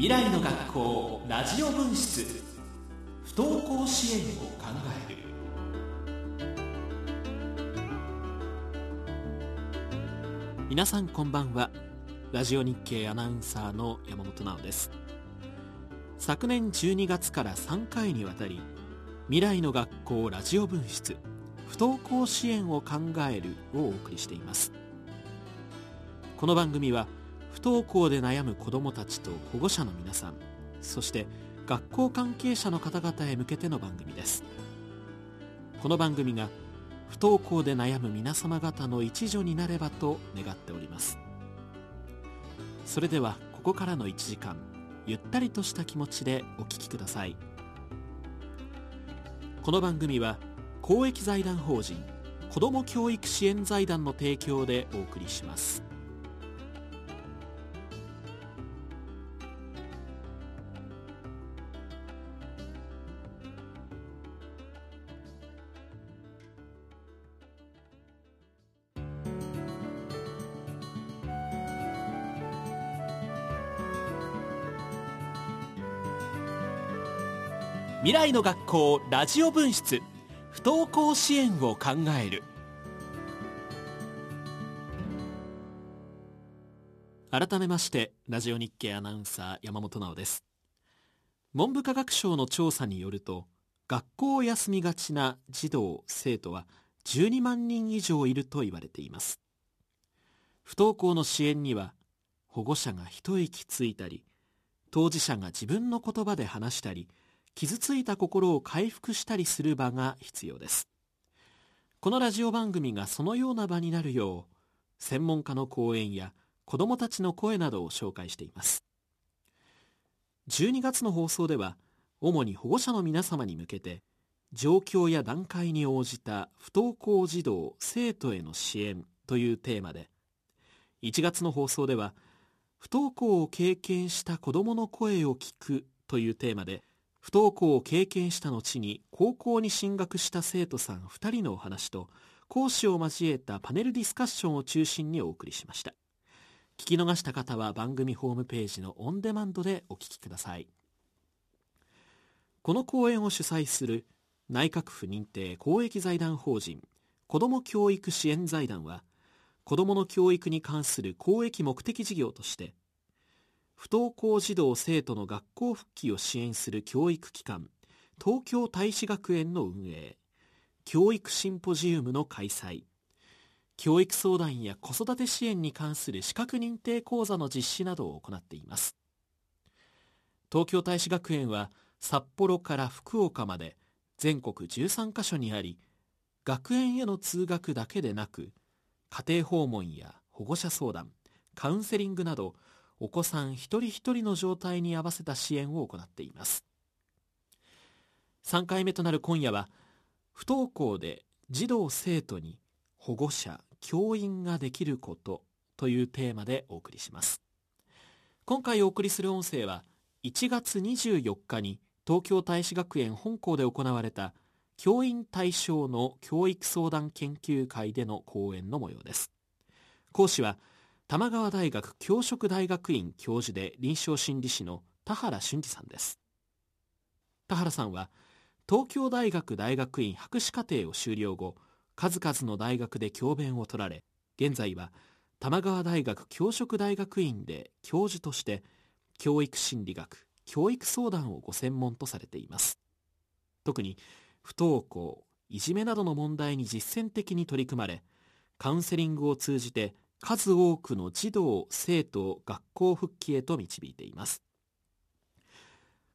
未来の学校ラジオ分室。不登校支援を考える。皆さんこんばんは。ラジオ日経アナウンサーの山本直です。昨年12月から3回にわたり未来の学校ラジオ分室不登校支援を考えるをお送りしています。この番組は不登校で悩む子どもたちと保護者の皆さんそして学校関係者の方々へ向けての番組です。この番組が不登校で悩む皆様方の一助になればと願っております。それではここからの1時間ゆったりとした気持ちでお聴きください。この番組は公益財団法人子ども教育支援財団の提供でお送りします。未来の学校ラジオ分室不登校支援を考える。改めましてラジオ日経アナウンサー山本直です。文部科学省の調査によると学校を休みがちな児童生徒は12万人以上いると言われています。不登校の支援には保護者が一息ついたり当事者が自分の言葉で話したり傷ついた心を回復したりする場が必要です。このラジオ番組がそのような場になるよう専門家の講演や子どもたちの声などを紹介しています。12月の放送では主に保護者の皆様に向けて状況や段階に応じた不登校児童生徒への支援というテーマで1月の放送では不登校を経験した子どもの声を聞くというテーマで不登校を経験した後に高校に進学した生徒さん2人のお話と講師を交えたパネルディスカッションを中心にお送りしました。聞き逃した方は番組ホームページのオンデマンドでお聞きください。この講演を主催する内閣府認定公益財団法人子ども教育支援財団は子どもの教育に関する公益目的事業として不登校児童生徒の学校復帰を支援する教育機関東京大使学園の運営教育シンポジウムの開催。教育相談や子育て支援に関する資格認定講座の実施などを行っています。東京大使学園は札幌から福岡まで全国13カ所にあり学園への通学だけでなく家庭訪問や保護者相談カウンセリングなどお子さん一人一人の状態に合わせた支援を行っています。3回目となる今夜は不登校で児童生徒に保護者教員ができることというテーマでお送りします。今回お送りする音声は1月24日に東京大使学園本校で行われた教員対象の教育相談研究会での講演の模様です。講師は玉川大学教職大学院教授で臨床心理士の田原俊二さんです。田原さんは東京大学大学院博士課程を修了後数々の大学で教鞭を取られ現在は玉川大学教職大学院で教授として教育心理学教育相談をご専門とされています。特に不登校いじめなどの問題に実践的に取り組まれカウンセリングを通じて数多くの児童生徒を学校復帰へと導いています。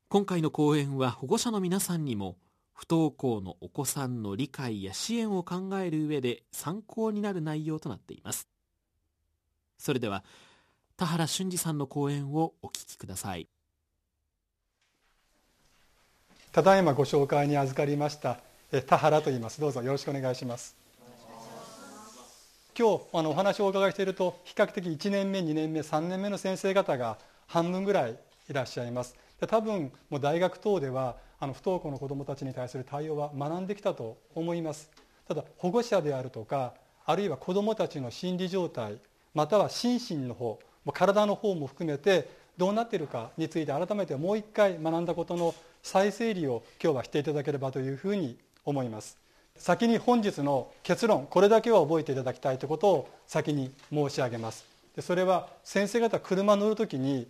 今回の講演は保護者の皆さんにも不登校のお子さんの理解や支援を考える上で参考になる内容となっています。それでは田原俊二さんの講演をお聞きください。ただいまご紹介に預かりました田原と言います。どうぞよろしくお願いします。今日あのお話をお伺いしていると比較的1年目2年目3年目の先生方が半分ぐらいいらっしゃいます。で多分もう大学等ではあの不登校の子どもたちに対する対応は学んできたと思います。ただ保護者であるとかあるいは子どもたちの心理状態または心身の方体の方も含めてどうなっているかについて改めてもう一回学んだことの再整理を今日はしていただければというふうに思います。先に本日の結論これだけは覚えていただきたいということを先に申し上げます。でそれは先生方車乗る時に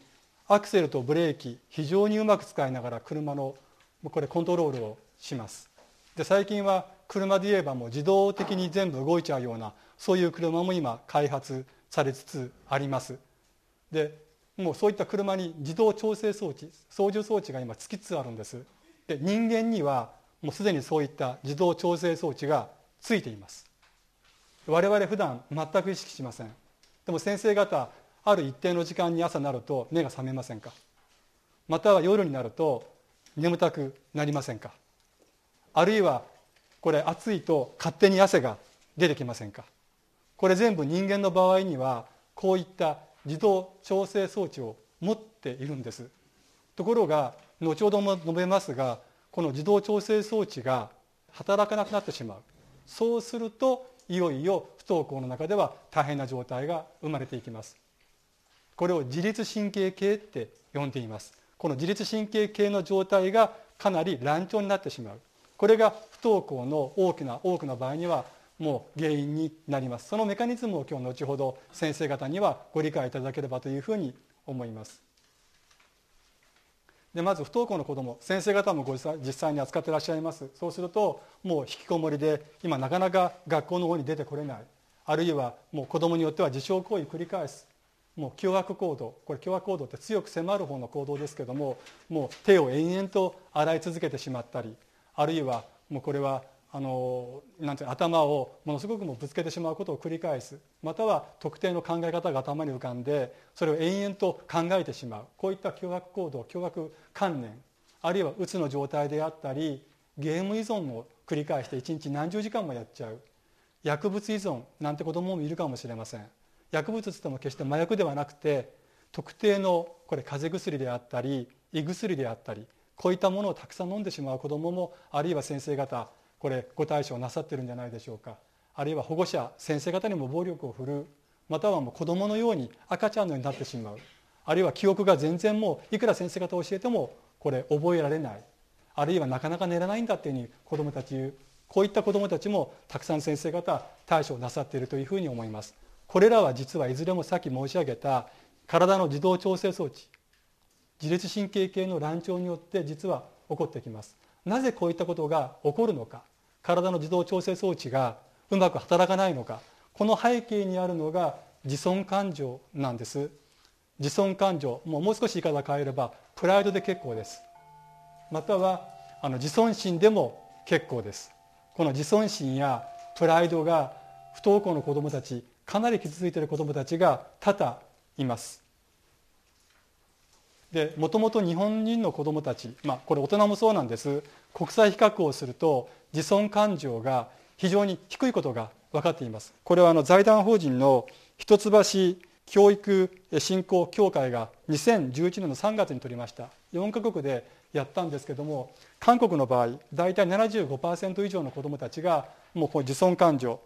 アクセルとブレーキ非常にうまく使いながら車のこれコントロールをします。で最近は車で言えばもう自動的に全部動いちゃうようなそういう車も今開発されつつあります。でもうそういった車に自動調整装置操縦装置が今つきつつあるんです。で人間にはもうすでにそういった自動調整装置がついています。我々普段全く意識しません。でも先生方ある一定の時間に朝になると目が覚めませんか？または夜になると眠たくなりませんか？あるいはこれ暑いと勝手に汗が出てきませんか？これ全部人間の場合にはこういった自動調整装置を持っているんです。ところが後ほども述べますがこの自動調整装置が働かなくなってしまう。そうするといよいよ不登校の中では大変な状態が生まれていきます。これを自律神経系って呼んでいます。この自律神経系の状態がかなり乱調になってしまう。これが不登校の大きな多くの場合にはもう原因になります。そのメカニズムを今日後ほど先生方にはご理解いただければというふうに思います。でまず不登校の子ども先生方もご実際に扱ってらっしゃいます。そうするともう引きこもりで今なかなか学校の方に出てこれない。あるいはもう子どもによっては自傷行為繰り返す。もう凶悪行動。これ凶悪行動って強く迫る方の行動ですけどももう手を延々と洗い続けてしまったりあるいはもうこれはあのなんて頭をものすごくもぶつけてしまうことを繰り返す。または特定の考え方が頭に浮かんでそれを延々と考えてしまう。こういった凶悪行動凶悪観念あるいはうつの状態であったりゲーム依存を繰り返して一日何十時間もやっちゃう。薬物依存なんて子供もいるかもしれません。薬物つっても決して麻薬ではなくて特定のこれ風邪薬であったり胃薬であったりこういったものをたくさん飲んでしまう子どももあるいは先生方これご対処なさってるんじゃないでしょうか。あるいは保護者先生方にも暴力を振るう。またはもう子どものように赤ちゃんのようになってしまう。あるいは記憶が全然もういくら先生方教えてもこれ覚えられない。あるいはなかなか寝れないんだっていうふうに子どもたち言うこういった子どもたちもたくさん先生方対処なさっているというふうに思います。これらは実はいずれもさっき申し上げた体の自動調整装置自律神経系の乱調によって実は起こってきます。なぜこういったことが起こるのか体の自動調整装置がうまく働かないのかこの背景にあるのが自尊感情なんです。自尊感情もうもう少し言い方変えればプライドで結構です。またはあの自尊心でも結構です。この自尊心やプライドが不登校の子どもたちかなり傷ついている子どもたちが多々います。でもともと日本人の子どもたち、まあ、これ大人もそうなんです。国際比較をすると自尊感情が非常に低いことが分かっています。これはあの財団法人の一橋教育振興協会が2011年の3月に取りました。4カ国でやったんですけども韓国の場合大体75%以上の子どもたちがもうこう自尊感情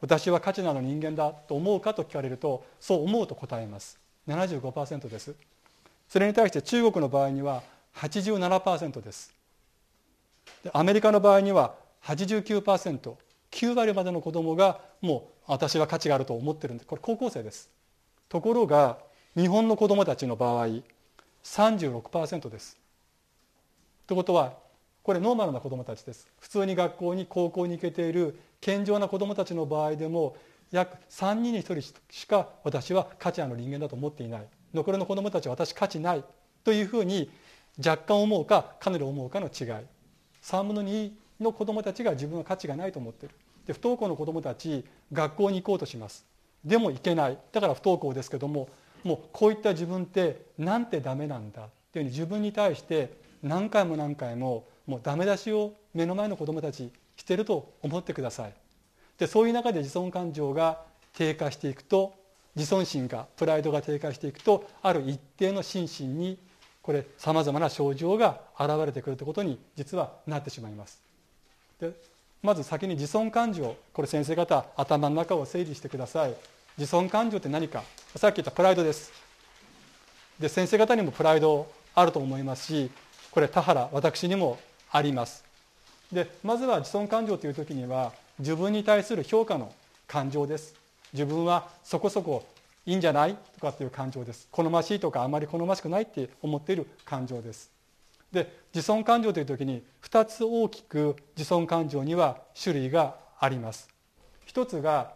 私は価値のある人間だと思うかと聞かれるとそう思うと答えます。75%です。それに対して中国の場合には87%です。でアメリカの場合には 89%9 割までの子どもがもう私は価値があると思ってるんでこれ高校生です。ところが日本の子どもたちの場合36%です。ということはこれノーマルな子どもたちです。普通に学校に高校に行けている健常な子どもたちの場合でも約3人に1人しか私は価値ある人間だと思っていない。残りの子どもたちは私価値ないというふうに若干思うかかなり思うかの違い。3分の2の子どもたちが自分は価値がないと思ってる。で不登校の子どもたち学校に行こうとします。でも行けない。だから不登校ですけどももうこういった自分ってなんてダメなんだ。っていうふうに自分に対して何回も何回ももうダメ出しを目の前の子どもたちしてると思ってください。でそういう中で自尊感情が低下していくと自尊心がプライドが低下していくとある一定の心身にこれさまざまな症状が現れてくるということに実はなってしまいます。でまず先に自尊感情これ先生方頭の中を整理してください。自尊感情って何か？さっき言ったプライドです。で先生方にもプライドあると思いますしこれ田原私にもあります。でまずは自尊感情という時には自分に対する評価の感情です。自分はそこそこいいんじゃないとかっていう感情です。好ましいとかあまり好ましくないって思っている感情です。で自尊感情という時に2つ大きく自尊感情には種類があります。一つが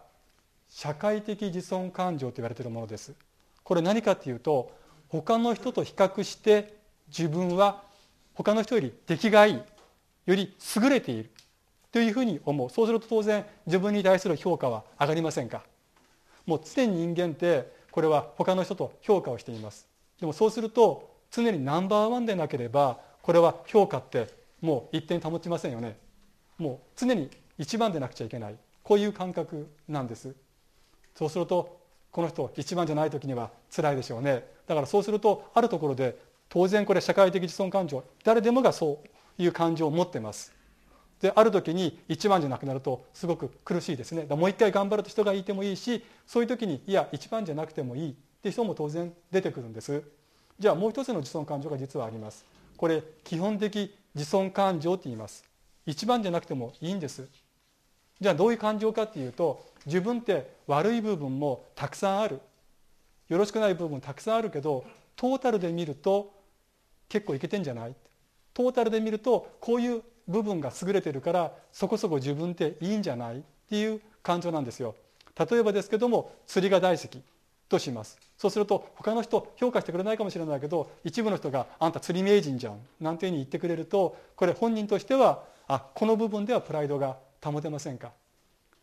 社会的自尊感情と言われているものです。これ何かっていうと他の人と比較して自分は他の人より出来がいいより優れているというふうに思う。そうすると当然自分に対する評価は上がりませんか。もう常に人間ってこれは他の人と評価をしています。でもそうすると常にナンバーワンでなければこれは評価ってもう一点保ちませんよね。もう常に一番でなくちゃいけない。こういう感覚なんです。そうするとこの人一番じゃない時には辛いでしょうね。だからそうするとあるところで当然これ社会的自尊感情誰でもがそういう感情を持ってます。である時に一番じゃなくなるとすごく苦しいですね。もう一回頑張る人がいてもいいしそういう時にいや一番じゃなくてもいい。って人も当然出てくるんです。じゃあもう一つの自尊感情が実はあります。これ基本的自尊感情って言います。一番じゃなくてもいいんです。じゃあどういう感情かっていうと自分って悪い部分もたくさんある。よろしくない部分たくさんあるけどトータルで見ると結構いけてんじゃない？トータルで見るとこういう部分が優れてるからそこそこ自分っていいんじゃないっていう感情なんですよ。例えばですけども釣りが大好きとします。そうすると他の人評価してくれないかもしれないけど一部の人が「あんた釣り名人じゃん」なんていうふうに言ってくれるとこれ本人としてはあこの部分ではプライドが保てませんか。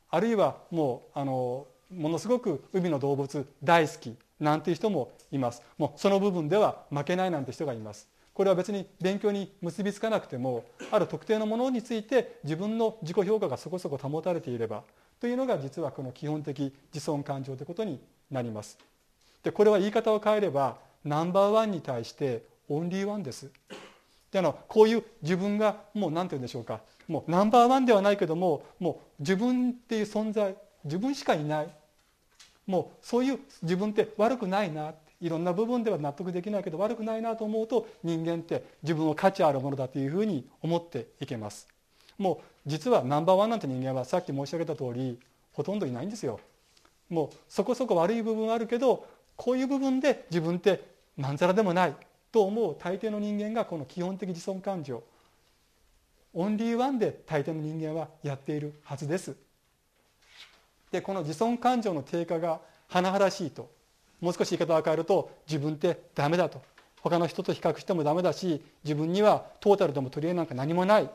あるいはもうあのものすごく海の動物大好きなんていう人もいます。もうその部分では負けないなんて人がいます。これは別に勉強に結びつかなくてもある特定のものについて自分の自己評価がそこそこ保たれていればというのが実はこの基本的自尊感情ということになります。でこれは言い方を変えればナンバーワンに対してオンリーワンです。であのこういう自分がもう何て言うんでしょうか。もうナンバーワンではないけどももう自分っていう存在自分しかいない。もうそういう自分って悪くないないろんな部分では納得できないけど悪くないなと思うと人間って自分を価値あるものだというふうに思っていけます。もう実はナンバーワンなんて人間はさっき申し上げた通りほとんどいないんですよ。もうそこそこ悪い部分はあるけどこういう部分で自分ってまんざらでもないと思う大抵の人間がこの基本的自尊感情。オンリーワンで大抵の人間はやっているはずです。でこの自尊感情の低下が甚だしいともう少し言い方を変えると自分ってダメだと。他の人と比較してもダメだし自分にはトータルでも取り柄なんか何もない。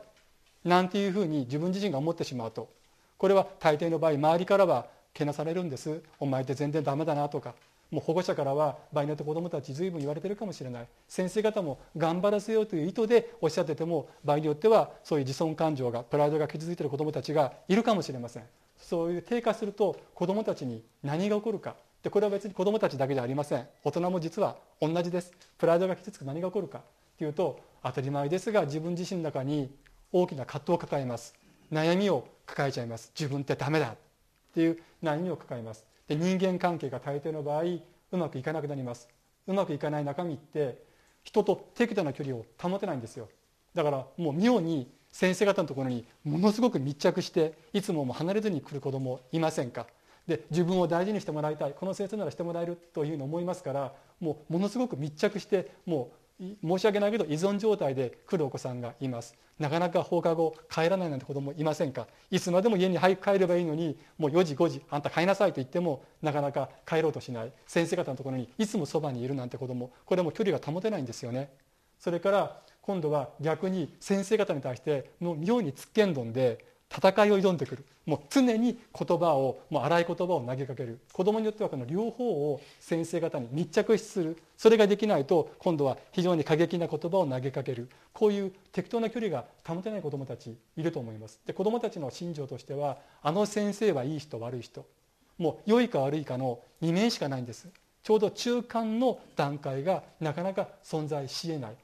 なんていうふうに自分自身が思ってしまうと。これは大抵の場合周りからはけなされるんです。お前って全然ダメだなとか。もう保護者からは場合によって子どもたち随分言われてるかもしれない。先生方も頑張らせようという意図でおっしゃってても場合によってはそういう自尊感情がプライドが傷ついてる子どもたちがいるかもしれません。そういう低下すると子どもたちに何が起こるか。でこれは別に子どもたちだけじゃありません。大人も実は同じです。プライドが傷つく何が起こるかというと当たり前ですが自分自身の中に大きな葛藤を抱えます。悩みを抱えちゃいます。自分ってダメだっていう悩みを抱えます。で人間関係が大抵の場合うまくいかなくなります。うまくいかない中身って人と適度な距離を保てないんですよ。だからもう妙に先生方のところにものすごく密着していつもも離れずに来る子どもいませんか？で自分を大事にしてもらいたい。この先生ならしてもらえるというふうに思いますからもうものすごく密着してもう申し訳ないけど依存状態で来るお子さんがいます。なかなか放課後帰らないなんて子供いませんか？いつまでも家に帰ればいいのにもう4時5時あんた帰りなさいと言ってもなかなか帰ろうとしない。先生方のところにいつもそばにいるなんて子供。これも距離が保てないんですよね。それから今度は逆に先生方に対しての妙につっけんどんで戦いを挑んでくる。もう常に言葉をもう荒い言葉を投げかける。子供によってはこの両方を先生方に密着する。それができないと今度は非常に過激な言葉を投げかける。こういう適当な距離が保てない子供たちいると思います。で子供たちの心情としてはあの先生はいい人悪い人。もう良いか悪いかの2面しかないんです。ちょうど中間の段階がなかなか存在しえない。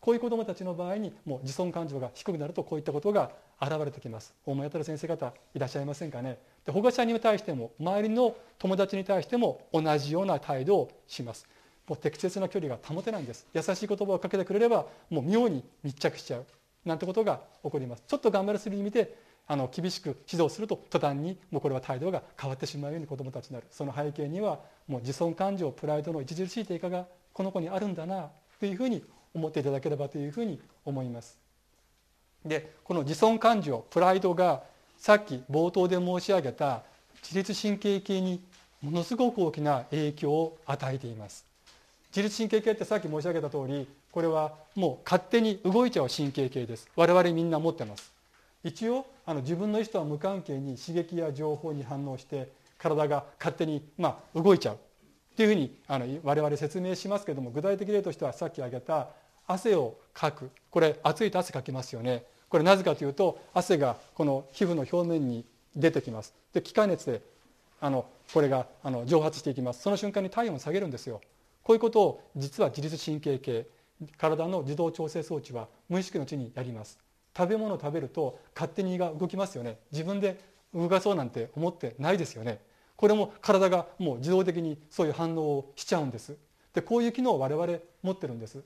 こういう子どもたちの場合にもう自尊感情が低くなるとこういったことが現れてきます。思い当たる先生方いらっしゃいませんかね？で保護者に対しても周りの友達に対しても同じような態度をします。もう適切な距離が保てないんです。優しい言葉をかけてくれればもう妙に密着しちゃう。なんてことが起こります。ちょっと頑張りすぎに見てあの厳しく指導すると途端にもうこれは態度が変わってしまうように子どもたちになる。その背景にはもう自尊感情プライドの著しい低下がこの子にあるんだなというふうに思っていただければというふうに思います。でこの自尊感情プライドがさっき冒頭で申し上げた自律神経系にものすごく大きな影響を与えています。自律神経系ってさっき申し上げた通りこれはもう勝手に動いちゃう神経系です。我々みんな持ってます。一応あの自分の意思とは無関係に刺激や情報に反応して体が勝手に、まあ、動いちゃう。っていうふうにあの我々説明しますけども具体的例としてはさっき挙げた汗をかく。これ暑いと汗かきますよね。これなぜかというと汗がこの皮膚の表面に出てきます。で気化熱であのこれがあの蒸発していきます。その瞬間に体温を下げるんですよ。こういうことを実は自律神経系体の自動調整装置は無意識のうちにやります。食べ物を食べると勝手に胃が動きますよね。自分で動かそうなんて思ってないですよね。これも体がもう自動的にそういう反応をしちゃうんです。でこういう機能を我々持ってるんです。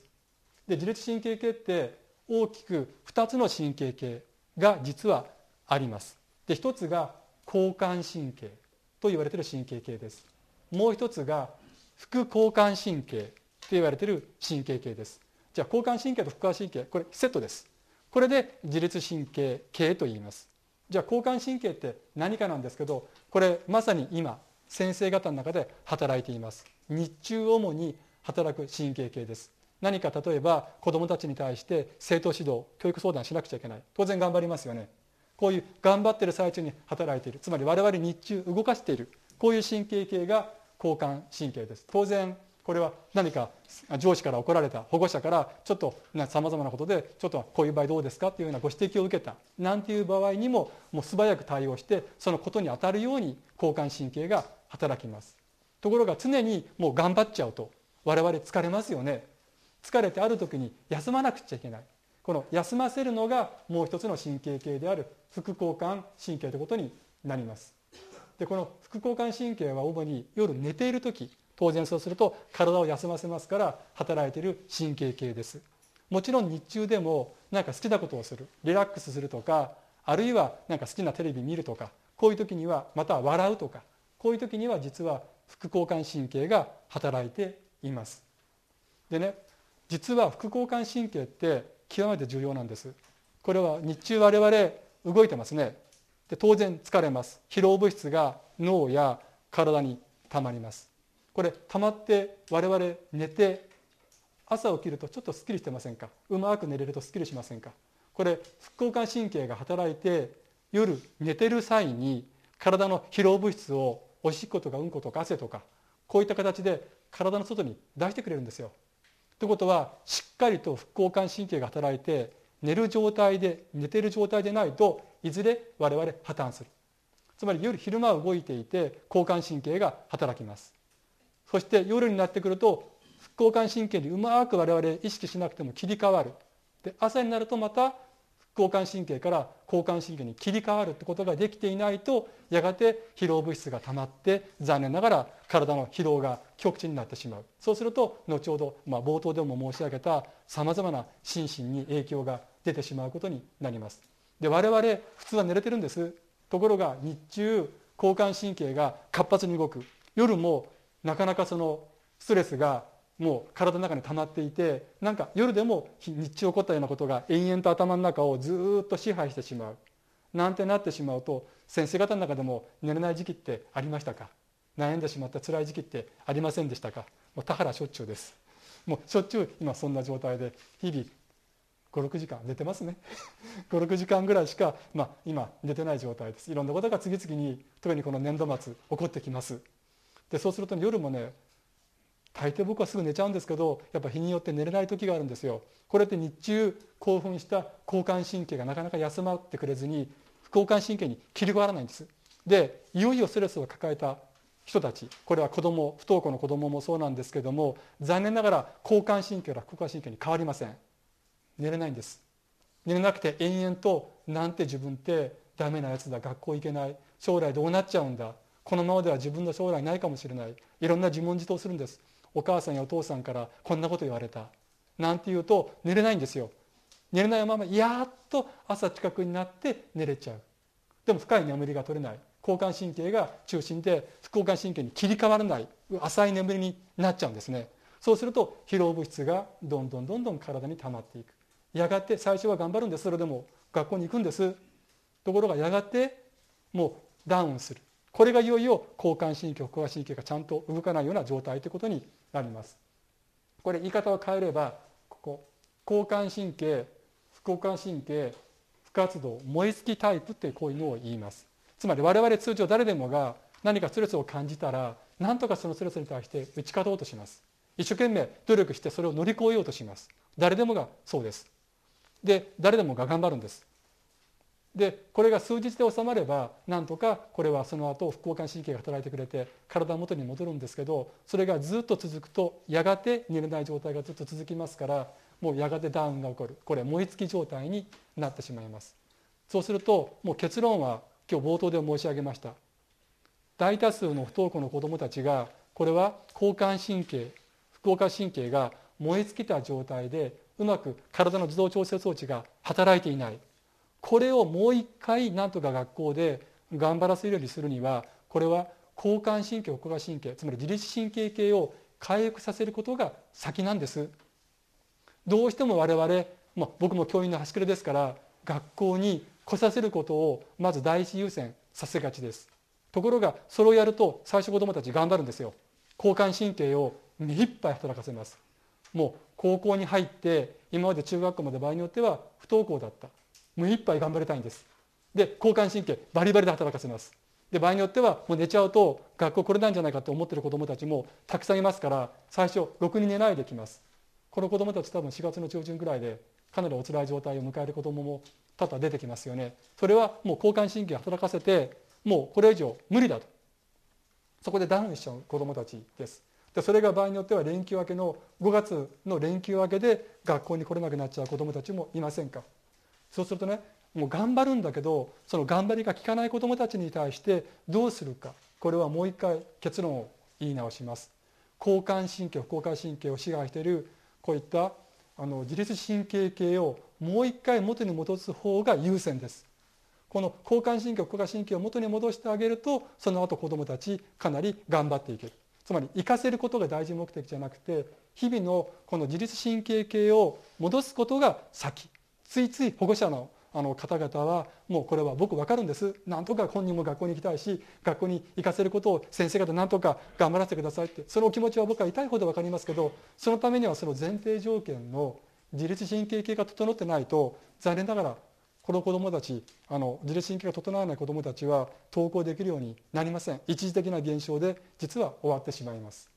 で自律神経系って大きく2つの神経系が実はあります。で1つが交感神経と言われている神経系です。もう一つが副交感神経と言われている神経系です。じゃあ交感神経と副交感神経これセットです。これで自律神経系と言います。じゃあ交感神経って何かなんですけどこれまさに今先生方の中で働いています。日中主に働く神経系です。何か例えば子どもたちに対して生徒指導教育相談しなくちゃいけない。当然頑張りますよね。こういう頑張ってる最中に働いている。つまり我々日中動かしている。こういう神経系が交感神経です。当然これは何か上司から怒られた保護者からちょっとさまざまなことでちょっとこういう場合どうですか？っていうようなご指摘を受けた。なんていう場合にももう素早く対応してそのことに当たるように交感神経が働きます。ところが常にもう頑張っちゃうと我々疲れますよね。疲れてある時に休まなくちゃいけない。この休ませるのがもう一つの神経系である副交感神経ということになります。でこの副交感神経は主に夜寝ている時当然そうすると体を休ませますから働いている神経系です。もちろん日中でも何か好きなことをするリラックスするとかあるいは何か好きなテレビ見るとかこういう時にはまた笑うとかこういう時には実は副交感神経が働いています。でね実は副交感神経って極めて重要なんです。これは日中我々動いてますね。で当然疲れます。疲労物質が脳や体にたまります。これ溜まって我々寝て朝起きるとちょっとすっきりしてませんか？うまく寝れるとすっきりしませんか？これ副交感神経が働いて夜寝てる際に体の疲労物質をおしっことかうんことか汗とかこういった形で体の外に出してくれるんですよ。ということはしっかりと副交感神経が働いて寝る状態で寝てる状態でないといずれ我々破綻する。つまり夜昼間動いていて交感神経が働きます。そして夜になってくると副交感神経にうまく我々意識しなくても切り替わる。で朝になるとまた交感神経から交感神経に切り替わるってことができていないとやがて疲労物質がたまって残念ながら体の疲労が極致になってしまう。そうすると後ほど、まあ、冒頭でも申し上げたさまざまな心身に影響が出てしまうことになります。で我々普通は寝れてるんです。ところが日中交感神経が活発に動く。夜もなかなかそのストレスがもう体の中に溜まっていてなんか夜でも日中起こったようなことが延々と頭の中をずっと支配してしまう。なんてなってしまうと先生方の中でも寝れない時期ってありましたか？悩んでしまった辛い時期ってありませんでしたか？もう田原しょっちゅうです。もうしょっちゅう今そんな状態で日々56時間寝てますね。56時間ぐらいしか、まあ、今寝てない状態です。いろんなことが次々に特にこの年度末起こってきます。でそうすると夜もね大抵僕はすぐ寝ちゃうんですけどやっぱ日によって寝れない時があるんですよ。これって日中興奮した交感神経がなかなか休まってくれずに副交感神経に切り替わらないんです。でいよいよストレスを抱えた人たちこれは子供不登校の子供もそうなんですけども残念ながら交感神経から副交感神経に変わりません。寝れないんです。寝れなくて延々となんて自分ってダメなやつだ学校行けない将来どうなっちゃうんだこのままでは自分の将来ないかもしれないいろんな自問自答するんです。お母さんやお父さんからこんなこと言われた。なんて言うと寝れないんですよ。寝れないままやっと朝近くになって寝れちゃう。でも深い眠りが取れない。交感神経が中心で副交感神経に切り替わらない。浅い眠りになっちゃうんですね。そうすると疲労物質がどんどんどんどん体に溜まっていく。やがて最初は頑張るんです。それでも学校に行くんです。ところがやがてもうダウンする。これがいよいよ交感神経副交感神経がちゃんと動かないような状態ということになります。これ言い方を変えればここ交感神経副交感神経不活動燃え尽きタイプってこういうのを言います。つまり我々通常誰でもが何かストレスを感じたら何とかそのストレスに対して打ち勝とうとします。一生懸命努力してそれを乗り越えようとします。誰でもがそうです。で誰でもが頑張るんです。でこれが数日で収まればなんとかこれはその後副交感神経が働いてくれて体元に戻るんですけどそれがずっと続くとやがて寝れない状態がずっと続きますからもうやがてダウンが起こる。これ燃え尽き状態になってしまいます。そうするともう結論は今日冒頭で申し上げました。大多数の不登校の子どもたちがこれは交感神経副交感神経が燃え尽きた状態でうまく体の自動調整装置が働いていない。これをもう一回なんとか学校で頑張らせるようにするにはこれは交感神経副交感神経つまり自律神経系を回復させることが先なんです。どうしても我々、まあ、僕も教員の端くれですから学校に来させることをまず第一優先させがちです。ところがそれをやると最初子どもたち頑張るんですよ。交感神経を目いっぱい働かせます。もう高校に入って今まで中学校まで場合によっては不登校だった。目いっぱい頑張りたいんです。で交感神経バリバリで働かせます。で場合によってはもう寝ちゃうと学校これないんじゃないかと思ってる子どもたちもたくさんいますから最初ろくに寝ないできます。この子どもたち多分4月の中旬ぐらいでかなりお辛い状態を迎える子どもも多々出てきますよね。それはもう交感神経働かせてもうこれ以上無理だと。そこでダウンしちゃう子どもたちです。でそれが場合によっては連休明けの5月の連休明けで学校に来れなくなっちゃう子どもたちもいませんか？そうするとねもう頑張るんだけどその頑張りが効かない子どもたちに対してどうするか。これはもう一回結論を言い直します。交感神経副交感神経を支配しているこういったあの自律神経系をもう一回元に戻す方が優先です。この交感神経副交感神経を元に戻してあげるとその後子どもたちかなり頑張っていける。つまり生かせることが大事目的じゃなくて日々のこの自律神経系を戻すことが先。ついつい保護者のあの方々はもうこれは僕分かるんです。なんとか本人も学校に行きたいし学校に行かせることを先生方なんとか頑張らせてくださいって。そのお気持ちは僕は痛いほど分かりますけどそのためにはその前提条件の自律神経系が整ってないと残念ながらこの子どもたちあの自律神経が整わない子どもたちは登校できるようになりません。一時的な現象で実は終わってしまいます。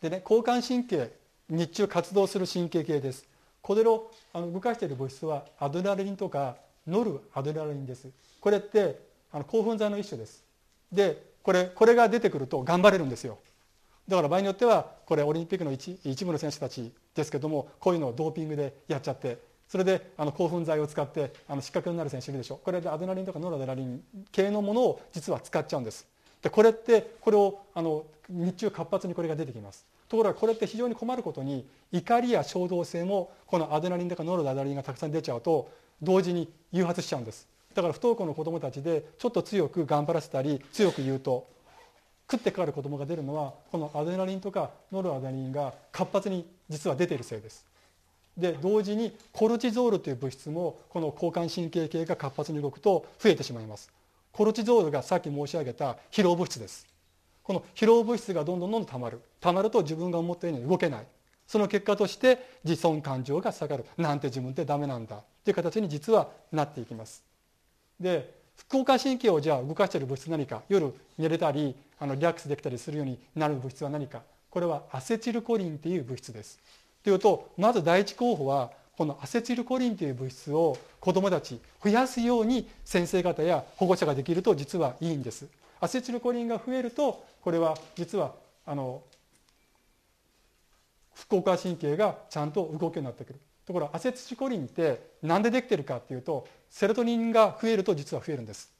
でね交感神経日中活動する神経系です。これをあの動かしている物質はアドレナリンとかノルアドレナリンです。これってあの興奮剤の一種です。でこれこれが出てくると頑張れるんですよ。だから場合によってはこれオリンピックの一一部の選手たちですけどもこういうのをドーピングでやっちゃってそれであの興奮剤を使ってあの失格になる選手いるでしょ。うこれでアドレナリンとかノルアドレナリン系のものを実は使っちゃうんです。でこれってこれをあの日中活発にこれが出てきます。ところがこれって非常に困ることに怒りや衝動性もこのアデナリンとかノルアドレナリンがたくさん出ちゃうと同時に誘発しちゃうんです。だから不登校の子どもたちでちょっと強く頑張らせたり強く言うと食ってかかる子どもが出るのはこのアデナリンとかノルアドレナリンが活発に実は出ているせいです。で同時にコルチゾールという物質もこの交感神経系が活発に動くと増えてしまいます。コルチゾールがさっき申し上げた疲労物質です。この疲労物質がどんどんどんどんたまる。たまると自分が思ったように動けない。その結果として自尊感情が下がる。なんて自分ってダメなんだ。という形に実はなっていきます。で副交感神経をじゃあ動かしている物質何か。夜寝れたりあのリラックスできたりするようになる物質は何か。これはアセチルコリンという物質です。というとまず第一候補はこのアセチルコリンという物質を子どもたち増やすように先生方や保護者ができると実はいいんです。アセチルコリンが増えるとこれは実はあの副交感神経がちゃんと動くようになってくる。ところアセチルコリンって何でできてるかっていうとセロトニンが増えると実は増えるんです。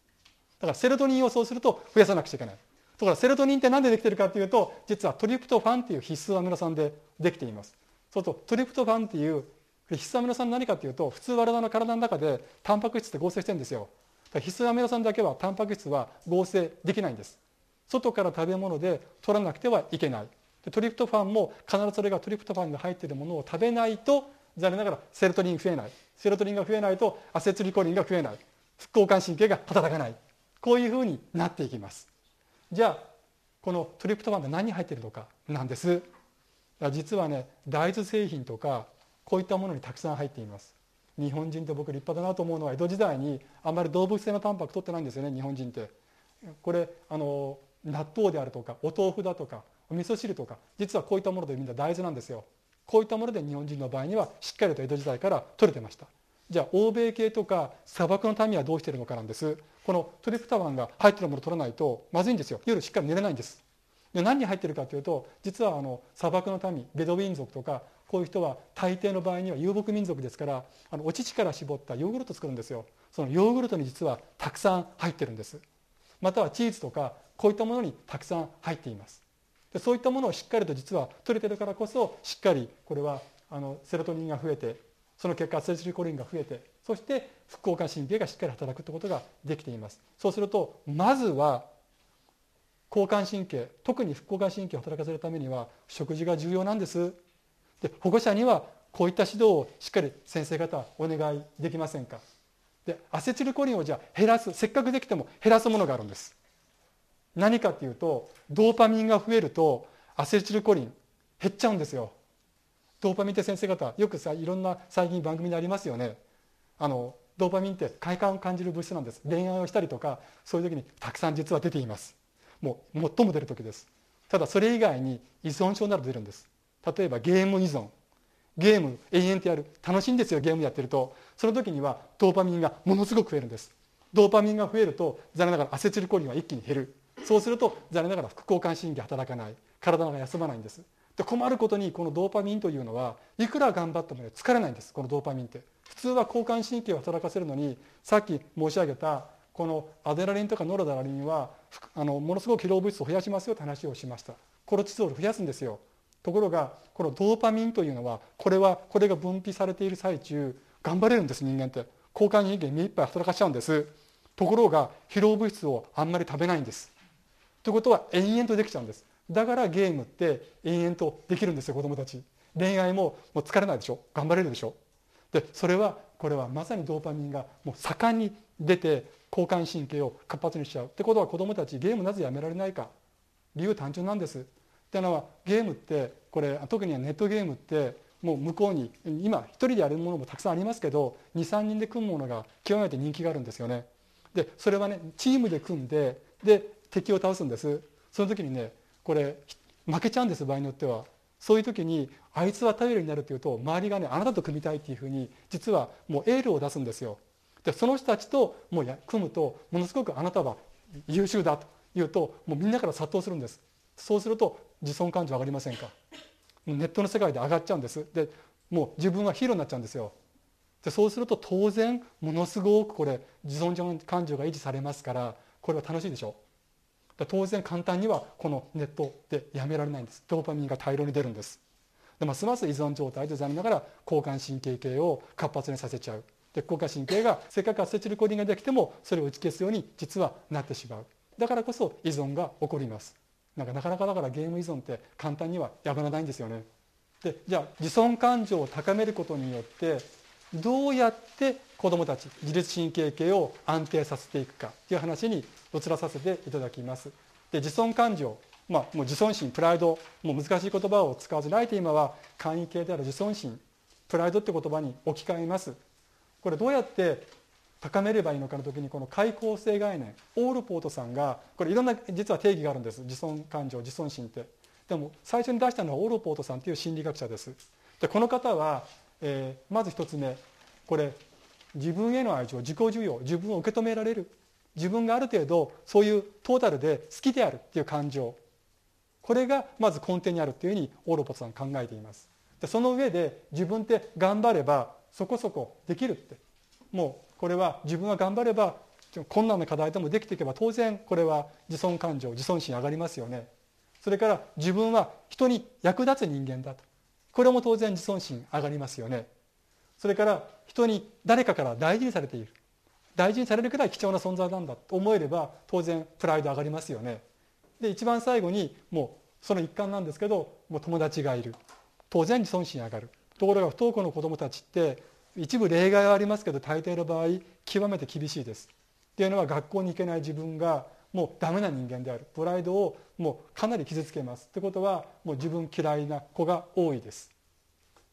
だからセロトニンをそうすると増やさなくちゃいけない。ところセロトニンって何でできてるかというと実はトリプトファンっていう必須アミノ酸でできています。そうするとトリプトファンっていう必須アミノ酸何かというと普通我々の体の中でタンパク質って合成してるんですよ。必須アミノ酸だけはタンパク質は合成できないんです。外から食べ物で取らなくてはいけない。トリプトファンも必ずそれがトリプトファンが入っているものを食べないと残念ながらセロトニン増えない。セロトニンが増えないとアセチルコリンが増えない。副交感神経が働かない。こういうふうになっていきます。じゃあこのトリプトファンが何に入っているのかなんです。実はね大豆製品とかこういったものにたくさん入っています。日本人って僕立派だなと思うのは江戸時代にあんまり動物性のタンパク取ってないんですよね日本人って。これあの納豆であるとかお豆腐だとかお味噌汁とか実はこういったものでみんな大豆なんですよ。こういったもので日本人の場合にはしっかりと江戸時代から取れてました。じゃあ欧米系とか砂漠の民はどうしてるのかなんです。このトリプタワンが入ってるものを取らないとまずいんですよ。夜しっかり寝れないんです。で何に入ってるかというと実はあの砂漠の民ベドウィン族とかこういう人は大抵の場合には遊牧民族ですからあのお乳から絞ったヨーグルト作るんですよ。そのヨーグルトに実はたくさん入ってるんです。またはチーズとかこういったものにたくさん入っています。でそういったものをしっかりと実は取れてるからこそしっかりこれはあのセロトニンが増えてその結果アセチルコリンが増えてそして副交感神経がしっかり働くということができています。そうするとまずは交感神経特に副交感神経を働かせるためには食事が重要なんです。で保護者にはこういった指導をしっかり先生方お願いできませんか？でアセチルコリンをじゃあ減らすせっかくできても減らすものがあるんです。何かっていうとドーパミンが増えるとアセチルコリン減っちゃうんですよ。ドーパミンって先生方よくさいろんな最近番組でありますよね。あのドーパミンって快感を感じる物質なんです。恋愛をしたりとかそういう時にたくさん実は出ています。もう最も出る時です。ただそれ以外に依存症など出るんです。例えばゲーム依存。ゲーム延々とやる。楽しいんですよゲームやってると。その時にはドーパミンがものすごく増えるんです。ドーパミンが増えると残念ながらアセチルコリンは一気に減る。そうすると残念ながら副交感神経働かない。体が休まないんです。で困ることにこのドーパミンというのはいくら頑張っても、疲れないんですこのドーパミンって。普通は交感神経を働かせるのにさっき申し上げたこのアデラリンとかノロダラリンはあのものすごく疲労物質を増やしますよって話をしました。コルチゾール増やすんですよ。ところがこのドーパミンというのはこれはこれが分泌されている最中頑張れるんです人間って。交感神経目いっぱい働かしちゃうんです。ところが疲労物質をあんまり食べないんです。ということは延々とできちゃうんです。だからゲームって延々とできるんですよ子供たち。恋愛ももう疲れないでしょ。頑張れるでしょ。でそれはこれはまさにドーパミンがもう盛んに出て交感神経を活発にしちゃう。ってことは子供たちゲームなぜやめられないか。理由単純なんです。ってのはゲームってこれ特にネットゲームってもう向こうに今一人でやるものもたくさんありますけど23人で組むものが極めて人気があるんですよね。でそれはねチームで組んでで敵を倒すんです。その時にねこれ負けちゃうんです場合によっては。そういう時にあいつは頼りになるというと周りがねあなたと組みたいっていうふうに実はもうエールを出すんですよ。でその人たちともうや組むとものすごくあなたは優秀だというともうみんなから殺到するんです。そうすると自尊感情上がりませんか？ネットの世界で上がっちゃうんです。でもう自分はヒーローになっちゃうんですよ。でそうすると当然ものすごくこれ自尊感情が維持されますからこれは楽しいでしょ当然簡単にはこのネットでやめられないんです。ドーパミンが大量に出るんです。でますます依存状態で残念ながら交感神経系を活発にさせちゃう。で交感神経がせっかくアセチルコリンができてもそれを打ち消すように実はなってしまう。だからこそ依存が起こります。なんかなかなかだからゲーム依存って簡単にはやめらないんですよねでじゃあ自尊感情を高めることによってどうやって子どもたち自律神経系を安定させていくかという話に移らさせていただきます。で自尊感情まあ、もう自尊心プライドもう難しい言葉を使わずにあえて今は簡易形である自尊心プライドって言葉に置き換えますこれどうやって高めればいいのかの時にこの開口性概念オールポートさんがこれいろんな実は定義があるんです。自尊感情自尊心って。でも最初に出したのはオールポートさんという心理学者です。でこの方は、えー、まず一つ目これ自分への愛情自己需要自分を受け止められる。自分がある程度そういうトータルで好きであるっていう感情。これがまず根底にあるっていうふうにオーロポートさん考えています。でその上で自分って頑張ればそこそこできるって。もうこれは自分は頑張れば困難な課題でもできていけば当然これは自尊感情自尊心上がりますよね。それから自分は人に役立つ人間だと。これも当然自尊心上がりますよね。それから人に誰かから大事にされている。大事にされるくらい貴重な存在なんだと。思えれば当然プライド上がりますよね。で一番最後にもうその一環なんですけどもう友達がいる。当然自尊心上がる。ところが不登校の子どもたちって一部例外はありますけど大抵の場合極めて厳しいです。っていうのは学校に行けない自分がもうダメな人間である。プライドをもうかなり傷つけます。ってことはもう自分嫌いな子が多いです。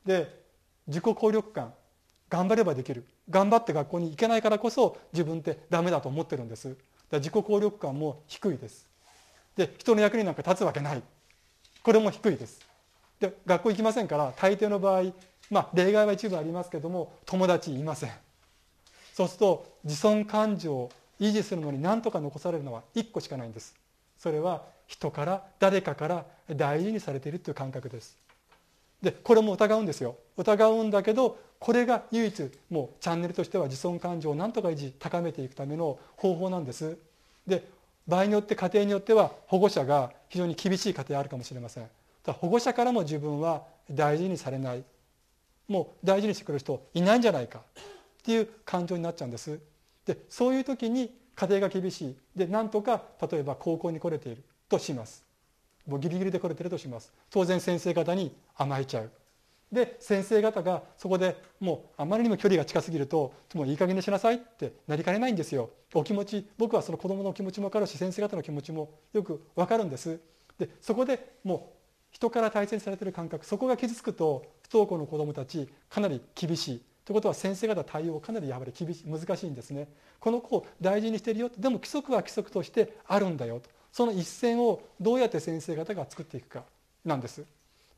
で自己効力感頑張ればできる。頑張って学校に行けないからこそ自分ってダメだと思ってるんです。自己効力感も低いです。で人の役になんか立つわけない。これも低いです。で学校行きませんから大抵の場合まあ例外は一部ありますけども友達いません。そうすると自尊感情を維持するのに何とか残されるのは1個しかないんです。それは人から誰かから大事にされているという感覚です。でこれも疑うんですよ。疑うんだけどこれが唯一もうチャンネルとしては自尊感情を何とか維持高めていくための方法なんです。で場合によって家庭によっては保護者が非常に厳しい家庭あるかもしれません。保護者からも自分は大事にされない。もう大事にしてくれる人いないんじゃないか。っていう感情になっちゃうんです。でそういう時に家庭が厳しい。でなんとか例えば高校に来れている。とします。もうギリギリで来れてるとします。当然先生方に甘えちゃう。で先生方がそこでもうあまりにも距離が近すぎるともういい加減にしなさいってなりかねないんですよ。お気持ち僕はその子供の気持ちも分かるし先生方の気持ちもよく分かるんです。でそこでもう人から大切にされている感覚そこが傷つくと不登校の子どもたちかなり厳しい。ということは先生方対応かなりやはり厳し難しいんですね。この子を大事にしてるよでも規則は規則としてあるんだよとその一線をどうやって先生方が作っていくかなんです。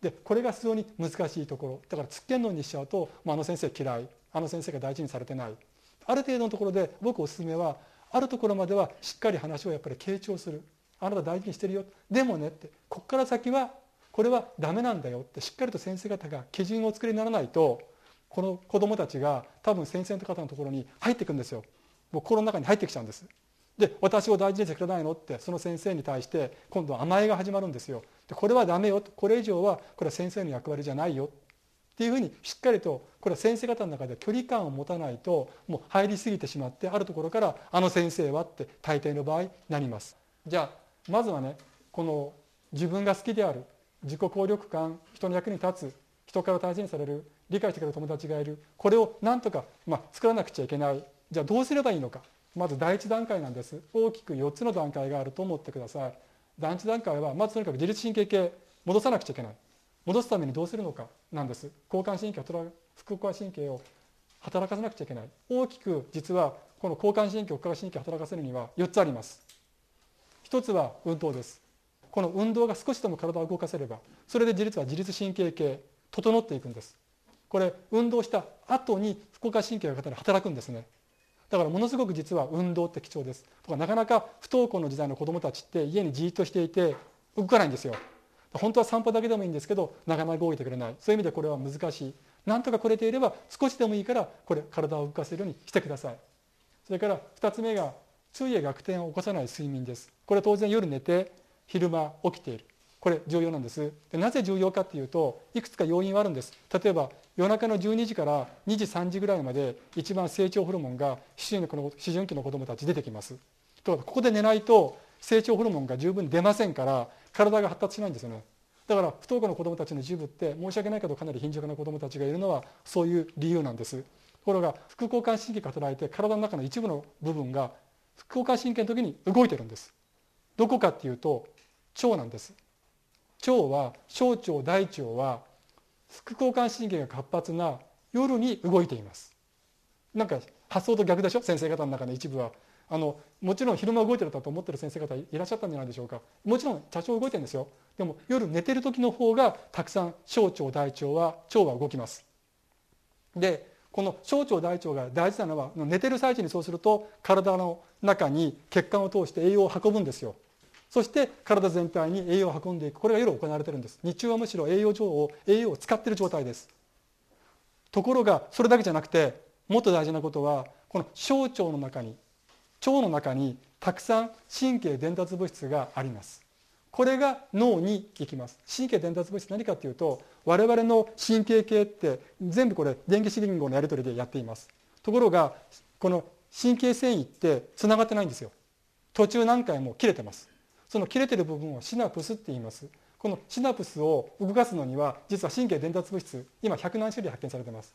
でこれが非常に難しいところ。だからつっけんのにしちゃうと、まあ、あの先生嫌い。あの先生が大事にされてない。ある程度のところで僕おすすめはあるところまではしっかり話をやっぱり傾聴する。あなた大事にしてるよ。でもねってここから先はこれはダメなんだよってしっかりと先生方が基準を作りにならないとこの子どもたちが多分先生の方のところに入っていくんですよ。もう心の中に入ってきちゃうんです。で私を大事にしてくれないのってその先生に対して今度は甘えが始まるんですよ。でこれはダメよこれ以上はこれは先生の役割じゃないよっていうふうにしっかりとこれは先生方の中で距離感を持たないともう入りすぎてしまってあるところからあの先生はって大抵の場合なります。じゃあまずはねこの自分が好きである自己効力感人の役に立つ人から大事にされる理解してくれる友達がいる。これをなんとか、まあ、作らなくちゃいけない。じゃあどうすればいいのか。まず第一段階なんです。大きく4つの段階があると思ってください。第一段階はまずとにかく自律神経系戻さなくちゃいけない。戻すためにどうするのか。なんです。交感神経副交感神経を働かせなくちゃいけない。大きく実はこの交感神経副交感神経を働かせるには4つあります。1つは運動です。この運動が少しでも体を動かせればそれで実は自律神経系整っていくんです。これ運動した後に副交感神経が働くんですね。だからものすごく実は運動って貴重です。とかなかなか不登校の時代の子どもたちって家にじっとしていて動かないんですよ。本当は散歩だけでもいいんですけどなかなか動いてくれない。そういう意味でこれは難しい。なんとかこれていれば少しでもいいからこれ体を動かせるようにしてください。それから2つ目が昼夜逆転を起こさない睡眠です。これ当然夜寝て昼間起きている。これ重要なんです。でなぜ重要かっていうといくつか要因はあるんです。例えば夜中の12時から2時3時ぐらいまで一番成長ホルモンが思春期の子どもたち出てきます。とここで寝ないと成長ホルモンが十分出ませんから体が発達しないんですよね。だから不登校の子どもたちの一部って申し訳ないけどかなり貧弱な子どもたちがいるのはそういう理由なんです。ところが副交感神経が働いて体の中の一部の部分が副交感神経の時に動いてるんです。どこかっていうと腸なんです。腸は小腸大腸は副交感神経が活発な夜に動いています。なんか発想と逆でしょ？先生方の中の一部は。あのもちろん昼間動いてると思ってる先生方いらっしゃったんじゃないでしょうか。もちろん多少動いてるんですよ。でも夜寝てる時の方がたくさん小腸大腸は腸は動きます。でこの小腸大腸が大事なのは寝てる最中にそうすると体の中に血管を通して栄養を運ぶんですよ。そして体全体に栄養を運んでいく。これが夜行われてるんです。日中はむしろ栄養上を栄養を使っている状態です。ところがそれだけじゃなくてもっと大事なことはこの小腸の中に腸の中にたくさん神経伝達物質があります。これが脳に行きます。神経伝達物質何かというと我々の神経系って全部これ電気信号のやり取りでやっています。ところがこの神経繊維ってつながってないんですよ。途中何回も切れてます。その切れてる部分をシナプスって言います。このシナプスを動かすのには実は神経伝達物質今100何種類発見されてます。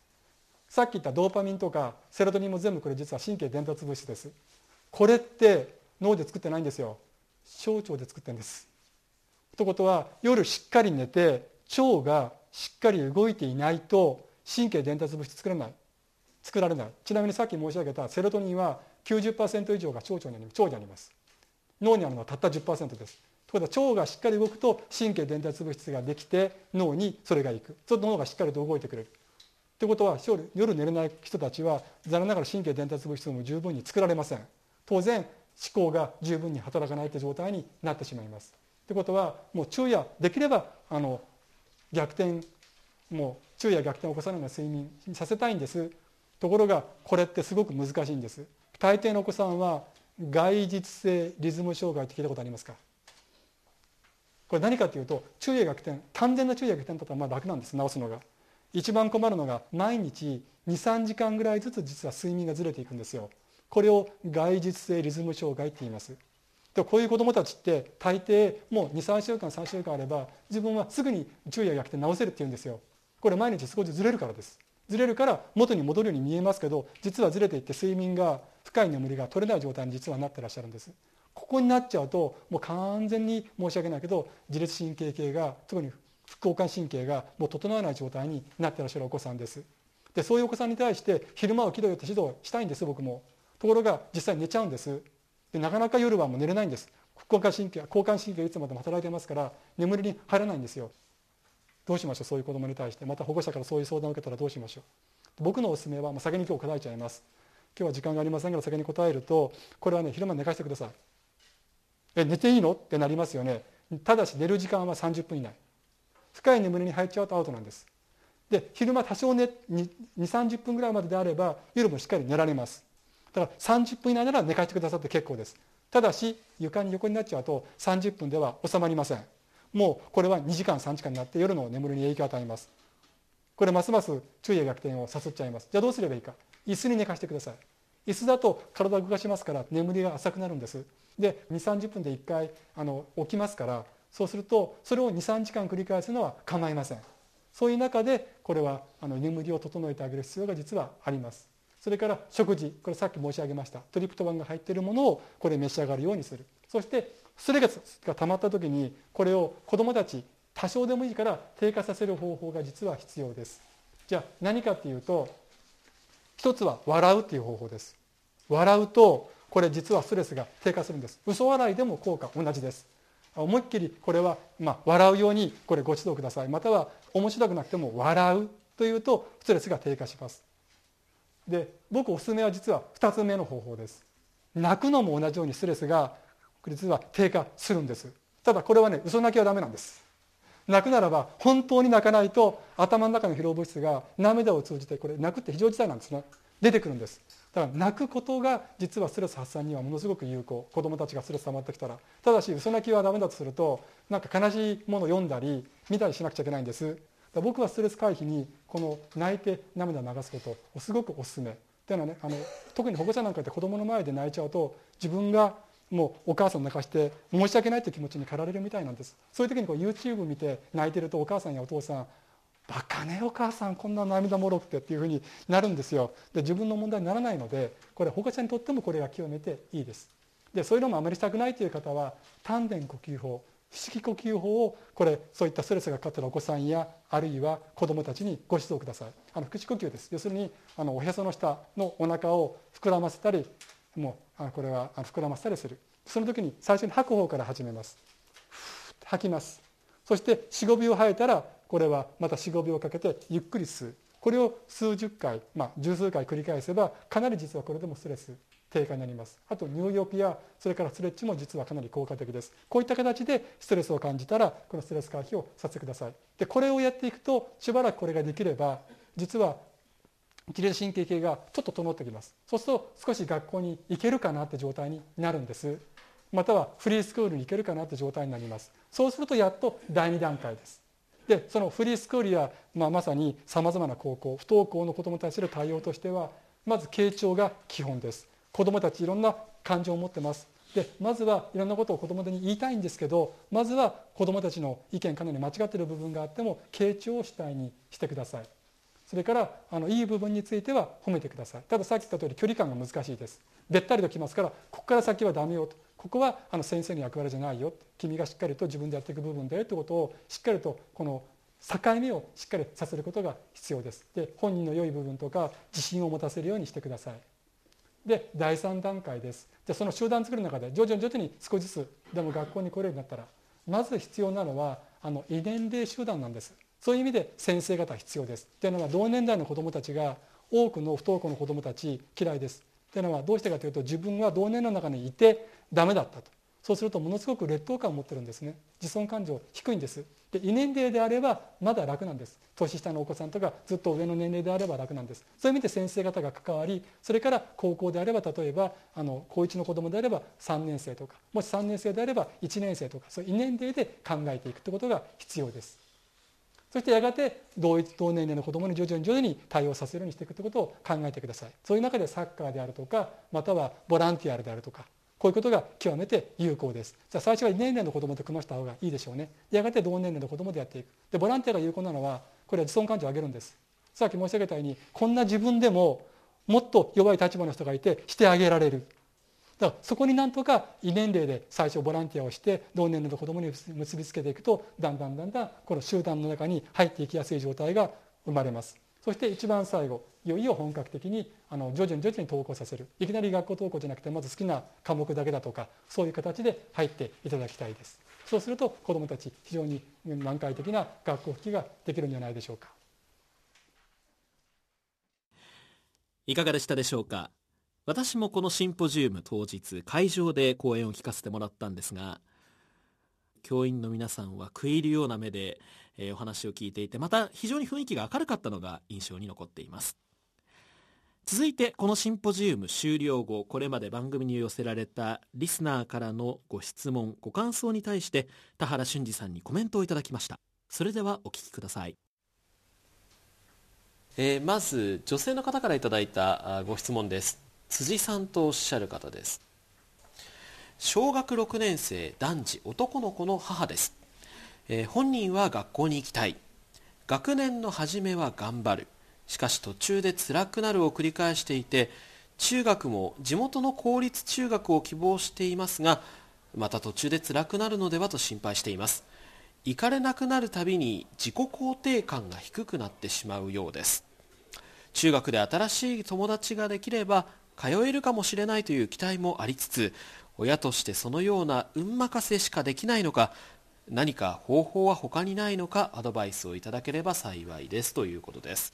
さっき言ったドーパミンとかセロトニンも全部これ実は神経伝達物質です。これって脳で作ってないんですよ。小腸で作ってるんです。ということは夜しっかり寝て腸がしっかり動いていないと神経伝達物質作らない。作られない。ちなみにさっき申し上げたセロトニンは90%以上が腸腸に腸にあります。脳にあるのはたった10%です。ということは腸がしっかり動くと神経伝達物質ができて脳にそれがいく。そうすると脳がしっかりと動いてくれる。ということは夜寝れない人たちは残念ながら神経伝達物質も十分に作られません。当然思考が十分に働かないという状態になってしまいます。ということはもう昼夜できればあの逆転もう昼夜逆転を起こさないような睡眠にさせたいんです。ところがこれってすごく難しいんです。大抵のお子さんは外実性リズム障害って聞いたことありますか？これ何かというと昼夜逆転完全な昼夜逆転だったらまあ楽なんです治すのが。一番困るのが毎日23時間ぐらいずつ実は睡眠がずれていくんですよ。これを外実性リズム障害って言います。でこういう子どもたちって大抵もう23週間3週間あれば自分はすぐに昼夜逆転治せるって言うんですよ。これ毎日少しずれるからです。ずれるから元に戻るように見えますけど実はずれていって睡眠が深い眠りが取れない状態に実はなってらっしゃるんです。ここになっちゃうともう完全に申し訳ないけど自律神経系が特に副交感神経がもう整わない状態になってらっしゃるお子さんです。でそういうお子さんに対して昼間起きろよって指導したいんです僕も。ところが実際寝ちゃうんです。でなかなか夜はもう寝れないんです。副交感神経交感神経いつまでも働いてますから眠りに入らないんですよ。どうしましょう？そういう子供に対して。また保護者からそういう相談を受けたらどうしましょう？僕のおすすめは、まあ、先に今日答えちゃいます。今日は時間がありませんから先に答えるとこれはね昼間寝かしてください。え寝ていいの？ってなりますよね。ただし寝る時間は30分以内。深い眠りに入っちゃうとアウトなんです。で昼間多少寝2 3 0分ぐらいまでであれば夜もしっかり寝られます。だから30分以内なら寝かしてくださって結構です。ただし床に横になっちゃうと30分では収まりません。もうこれは2時間3時間になって夜の眠りに影響を与えます。これますます昼夜逆転を誘っちゃいます。じゃあどうすればいいか。椅子に寝かしてください。椅子だと体を動かしますから眠りが浅くなるんです。で2 3 0分で1回あの起きますからそうするとそれを23時間繰り返すのは構いません。そういう中でこれはあの眠りを整えてあげる必要が実はあります。それから食事これさっき申し上げましたトリプトファンが入っているものをこれ召し上がるようにする。そしてストレスが溜まった時にこれを子どもたち多少でもいいから低下させる方法が実は必要です。じゃあ何かっていうと一つは笑うっていう方法です。笑うとこれ実はストレスが低下するんです。嘘笑いでも効果同じです。思いっきりこれは、まあ、笑うようにこれご指導ください。または面白くなくても笑うというとストレスが低下します。で僕おすすめは実は2つ目の方法です。泣くのも同じようにストレスが実は低下するんです。ただこれはね嘘泣きはダメなんです。泣くならば本当に泣かないと頭の中の疲労物質が涙を通じてこれ泣くって非常事態なんですね。出てくるんです。だから泣くことが実はストレス発散にはものすごく有効。子どもたちがストレス溜まってきたら。ただし嘘泣きはダメだとするとなんか悲しいものを読んだり見たりしなくちゃいけないんです。僕はストレス回避にこの泣いて涙を流すことをすごくおすすめ。っていうのはねあの特に保護者なんかって子どもの前で泣いちゃうと自分がもうお母さん泣かして申し訳ないという気持ちに駆られるみたいなんです。そういう時にこう YouTube 見て泣いてるとお母さんやお父さんバカねお母さんこんな涙もろくてっていうふうになるんですよ。で自分の問題にならないのでこれ保護者にとってもこれが極めていいです。でそういうのもあまりしたくないという方は丹田呼吸法不思議呼吸法をこれそういったストレスがかかっているお子さんやあるいは子どもたちにご指導ください。あの腹式呼吸です。要するにあのおへその下のお腹を膨らませたりもうこれは膨らませたりする。その時に最初に吐く方から始めます。吐きます。そして45秒吐いたらこれはまた45秒かけてゆっくり吸う。これを数十回、まあ、十数回繰り返せばかなり実はこれでもストレス低下になります。あと入浴やそれからストレッチも実はかなり効果的です。こういった形でストレスを感じたらこのストレス回避をさせてください。でこれをやっていくとしばらくこれができれば実は自律神経系がちょっと整ってきます。そうすると少し学校に行けるかなって状態になるんです。またはフリースクールに行けるかなって状態になります。そうするとやっと第2段階です。でそのフリースクールや、まあ、まさにさまざまな高校不登校の子どもたちの対応としてはまず傾聴が基本です。子どもたちいろんな感情を持ってます。でまずはいろんなことを子どもに言いたいんですけどまずは子どもたちの意見かなり間違っている部分があっても傾聴を主体にしてください。それからあのいい部分については褒めてください。たださっき言った通り距離感が難しいです。べったりときますからここから先はダメよと。ここはあの先生の役割じゃないよ。君がしっかりと自分でやっていく部分だよ。ということをしっかりとこの境目をしっかりさせることが必要です。で本人の良い部分とか自信を持たせるようにしてください。で第3段階です。じゃその集団作る中で徐々に徐々に少しずつでも学校に来れるようになったらまず必要なのはあの異年齢集団なんです。そういう意味で先生方必要です。というのは同年代の子どもたちが多くの不登校の子どもたち嫌いです。というのはどうしてかというと自分は同年の中にいてダメだったと。そうするとものすごく劣等感を持ってるんですね。自尊感情低いんです。で異年齢であればまだ楽なんです。年下のお子さんとかずっと上の年齢であれば楽なんです。そういう意味で先生方が関わりそれから高校であれば例えばあの高1の子どもであれば3年生とかもし3年生であれば1年生とかそういう異年齢で考えていくということが必要です。そしてやがて同一同年齢の子どもに徐々に徐々に対応させるようにしていくということを考えてください。そういう中でサッカーであるとかまたはボランティアであるとかこういうことが極めて有効です。じゃあ最初は2年齢の子どもと組ました方がいいでしょうね。やがて同年齢の子どもでやっていく。でボランティアが有効なのはこれは自尊感情を上げるんです。さっき申し上げたようにこんな自分でももっと弱い立場の人がいてしてあげられる。だからそこになんとか異年齢で最初ボランティアをして同年齢の子どもに結びつけていくとだんだんだんだんこの集団の中に入っていきやすい状態が生まれます。そして一番最後いよいよ本格的にあの徐々に徐々に登校させる。いきなり学校登校じゃなくてまず好きな科目だけだとかそういう形で入っていただきたいです。そうすると子どもたち非常に難解的な学校復帰ができるんじゃないでしょうか。いかがでしたでしょうか？私もこのシンポジウム当日会場で講演を聞かせてもらったんですが教員の皆さんは食い入るような目で、えー、お話を聞いていてまた非常に雰囲気が明るかったのが印象に残っています。続いてこのシンポジウム終了後これまで番組に寄せられたリスナーからのご質問ご感想に対して田原俊二さんにコメントをいただきました。それではお聞きください。えー、まず女性の方からいただいたご質問です。辻さんとおっしゃる方です。小学6年生男児男の子の母です、えー、本人は学校に行きたい。学年の初めは頑張る。しかし途中で辛くなるを繰り返していて中学も地元の公立中学を希望していますがまた途中で辛くなるのではと心配しています。行かれなくなるたびに自己肯定感が低くなってしまうようです。中学で新しい友達ができれば通えるかもしれないという期待もありつつ親としてそのような運任せしかできないのか何か方法は他にないのかアドバイスをいただければ幸いですということです。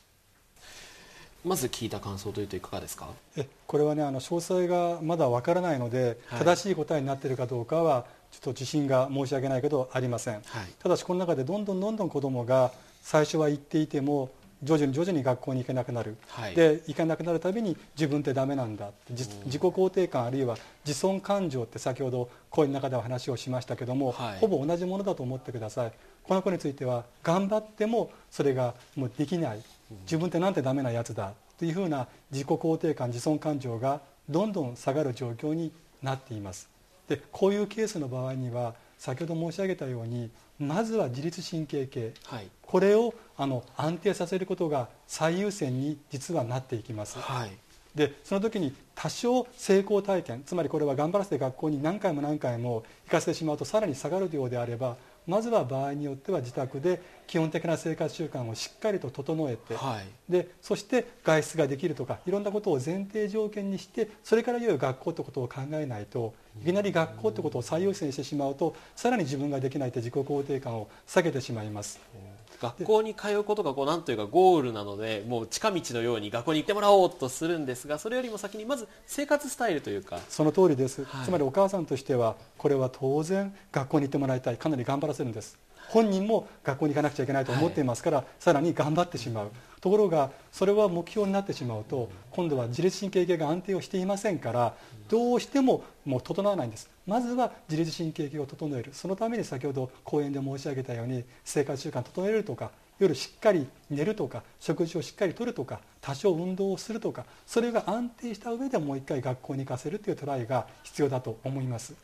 まず聞いた感想というといかがですか？えこれはねあの詳細がまだわからないので、はい、正しい答えになっているかどうかはちょっと自信が申し訳ないけどありません、はい、ただしこの中でどんどんどんどん子どもが最初は言っていても徐々に徐々に学校に行けなくなる、はい、で行かなくなるたびに自分ってダメなんだ。自己肯定感あるいは自尊感情って先ほど声の中では話をしましたけども、はい、ほぼ同じものだと思ってください。この子については頑張ってもそれがもうできない。自分ってなんてダメなやつだ。というふうな自己肯定感自尊感情がどんどん下がる状況になっています。でこういうケースの場合には先ほど申し上げたようにまずは自律神経系、はい、これをあの安定させることが最優先に実はなっていきます、はい、でその時に多少成功体験つまりこれは頑張らせて学校に何回も何回も行かせてしまうとさらに下がるようであればまずは場合によっては自宅で基本的な生活習慣をしっかりと整えて、はい、でそして外出ができるとかいろんなことを前提条件にしてそれからいよいよ学校ということを考えないといきなり学校ということを最優先してしまうとさらに自分ができないと自己肯定感を下げてしまいます。学校に通うことがこうなんというかゴールなのでもう近道のように学校に行ってもらおうとするんですがそれよりも先にまず生活スタイルというか。その通りです、はい、つまりお母さんとしてはこれは当然学校に行ってもらいたい。かなり頑張らせるんです本人も学校に行かなくちゃいけないと思っていますから、はい、さらに頑張ってしまう。ところがそれは目標になってしまうと今度は自律神経系が安定をしていませんからどうしてももう整わないんです。まずは自律神経系を整える。そのために先ほど講演で申し上げたように生活習慣を整えるとか夜しっかり寝るとか食事をしっかりとるとか多少運動をするとかそれが安定した上でもう一回学校に行かせるというトライが必要だと思います。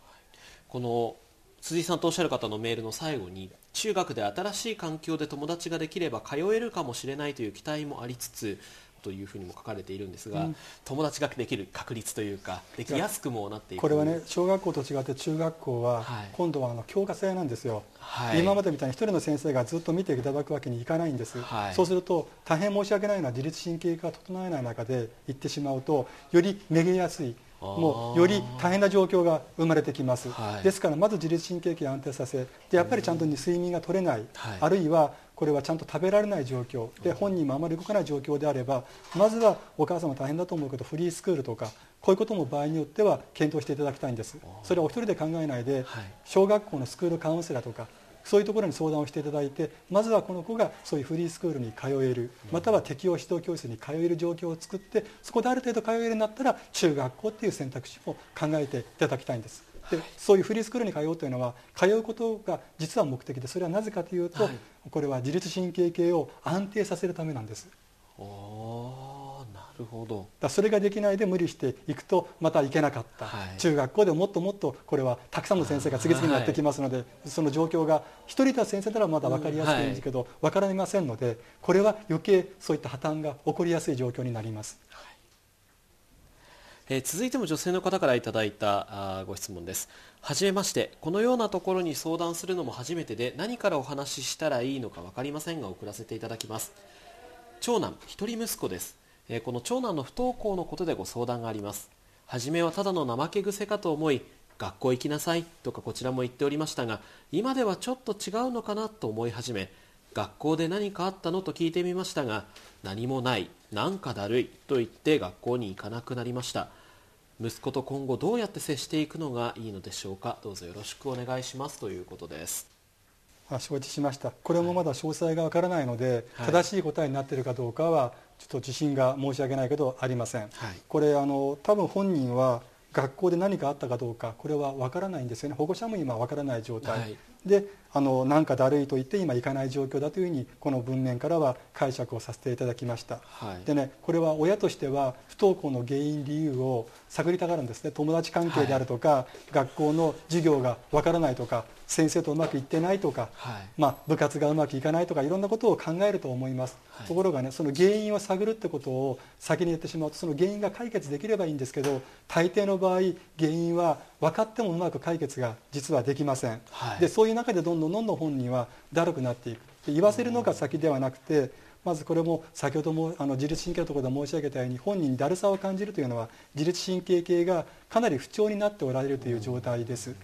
この辻さんとおっしゃる方のメールの最後に中学で新しい環境で友達ができれば通えるかもしれないという期待もありつつというふうにも書かれているんですが、うん、友達ができる確率というかできやすくもなっていく。これはね小学校と違って中学校は、今度はあの教科制なんですよ、はい、今までみたいに一人の先生がずっと見ていただくわけにいかないんです、はい、そうすると大変申し訳ないのは自律神経が整えない中で行ってしまうとよりめげやすいもうより大変な状況が生まれてきます、はい、ですからまず自律神経系を安定させでやっぱりちゃんと睡眠が取れない、あるいはこれはちゃんと食べられない状況。で本人もあまり動かない状況であればまずはお母さんも大変だと思うけどフリースクールとかこういうことも場合によっては検討していただきたいんです。それはお一人で考えないで小学校のスクールカウンセラーとかそういうところに相談をしていただいてまずはこの子がそういうフリースクールに通えるまたは適応指導教室に通える状況を作ってそこである程度通えるようになったら中学校っていう選択肢も考えていただきたいんです。でそういうフリースクールに通うというのは通うことが実は目的でそれはなぜかというと、はい、これは自律神経系を安定させるためなんです。なるほど。だそれができないで無理していくとまた行けなかった、はい、中学校でもっともっとこれはたくさんの先生が次々にやってきますので、はい、その状況が1人いた先生ならまだ分かりやすいんですけど、うんはい、分からませんのでこれは余計そういった破綻が起こりやすい状況になります。えー、続いても女性の方からいただいたあご質問です。はじめまして。このようなところに相談するのも初めてで何からお話ししたらいいのか分かりませんが送らせていただきます。長男一人息子です、えー、この長男の不登校のことでご相談があります。初めはただの怠け癖かと思い学校行きなさいとかこちらも言っておりましたが今ではちょっと違うのかなと思い始め学校で何かあったの？と聞いてみましたが何もないなんかだるいと言って学校に行かなくなりました。息子と今後どうやって接していくのがいいのでしょうか？どうぞよろしくお願いします。ということです。承知しました。これもまだ詳細がわからないので、はい、正しい答えになっているかどうかはちょっと自信が申し訳ないけどありません、はい、これあの多分本人は学校で何かあったかどうかこれはわからないんですよね。保護者も今わからない状態、はい、であのなんかだるいと言って今行かない状況だというふうにこの文面からは解釈をさせていただきました、はい、でねこれは親としては不登校の原因理由を探りたがるんですね。友達関係であるとか、はい、学校の授業がわからないとか先生とうまくいってないとか、はい、まあ、部活がうまくいかないとかいろんなことを考えると思います、はい、ところがねその原因を探るってことを先に言ってしまうとその原因が解決できればいいんですけど大抵の場合原因は分かってもうまく解決が実はできません、はい、でそういう中でどんどんどんどん本人はだるくなっていく言わせるのが先ではなくてまずこれも先ほどもあの自律神経のところで申し上げたように本人にだるさを感じるというのは自律神経系がかなり不調になっておられるという状態です。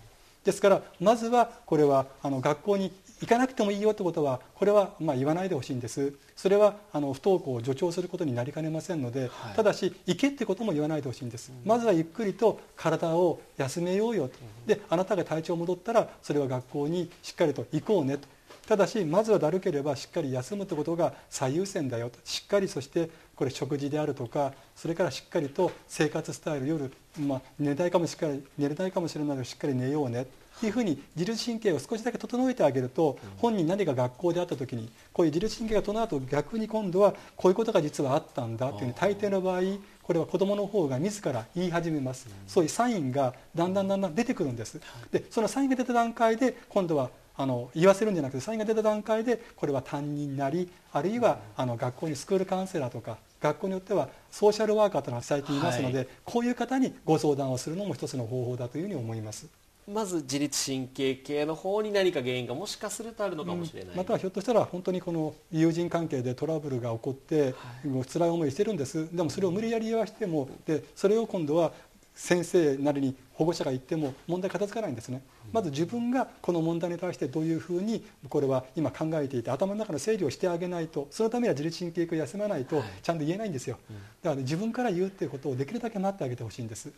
ですからまずはこれはあの学校に行かなくてもいいよってことはこれはまあ言わないでほしいんです。それはあの不登校を助長することになりかねませんので、はい、ただし行けってことも言わないでほしいんです、うん、まずはゆっくりと体を休めようよと、であなたが体調戻ったらそれは学校にしっかりと行こうねと。ただしまずはだるければしっかり休むってことが最優先だよと。しっかりそしてこれ食事であるとかそれからしっかりと生活スタイル夜、まあ、寝たいかもしっかり寝れないかもしれないけどしっかり寝ようねいうふうに自律神経を少しだけ整えてあげると本人何か学校であった時にこういう自律神経が整うと逆に今度はこういうことが実はあったんだっていうに大抵の場合これは子どもの方が自ら言い始めます、そういうサインがだんだんだんだん出てくるんです。でそのサインが出た段階で今度はあの言わせるんじゃなくてサインが出た段階でこれは担任なりあるいはあの学校にスクールカウンセラーとか学校によってはソーシャルワーカーというのは最近いますので、はい、こういう方にご相談をするのも一つの方法だというふうに思います。まず自律神経系の方に何か原因がもしかするとあるのかもしれない、うん、またはひょっとしたら本当にこの友人関係でトラブルが起こって、はい、もう辛い思いしてるんです。でもそれを無理やり言わしてもでそれを今度は先生なりに保護者が言っても問題片付かないんですね。まず自分がこの問題に対してどういうふうにこれは今考えていて頭の中の整理をしてあげないとそのためには自律神経を休まないとちゃんと言えないんですよ。だから、自分から言うっていうことをできるだけ待ってあげてほしいんです、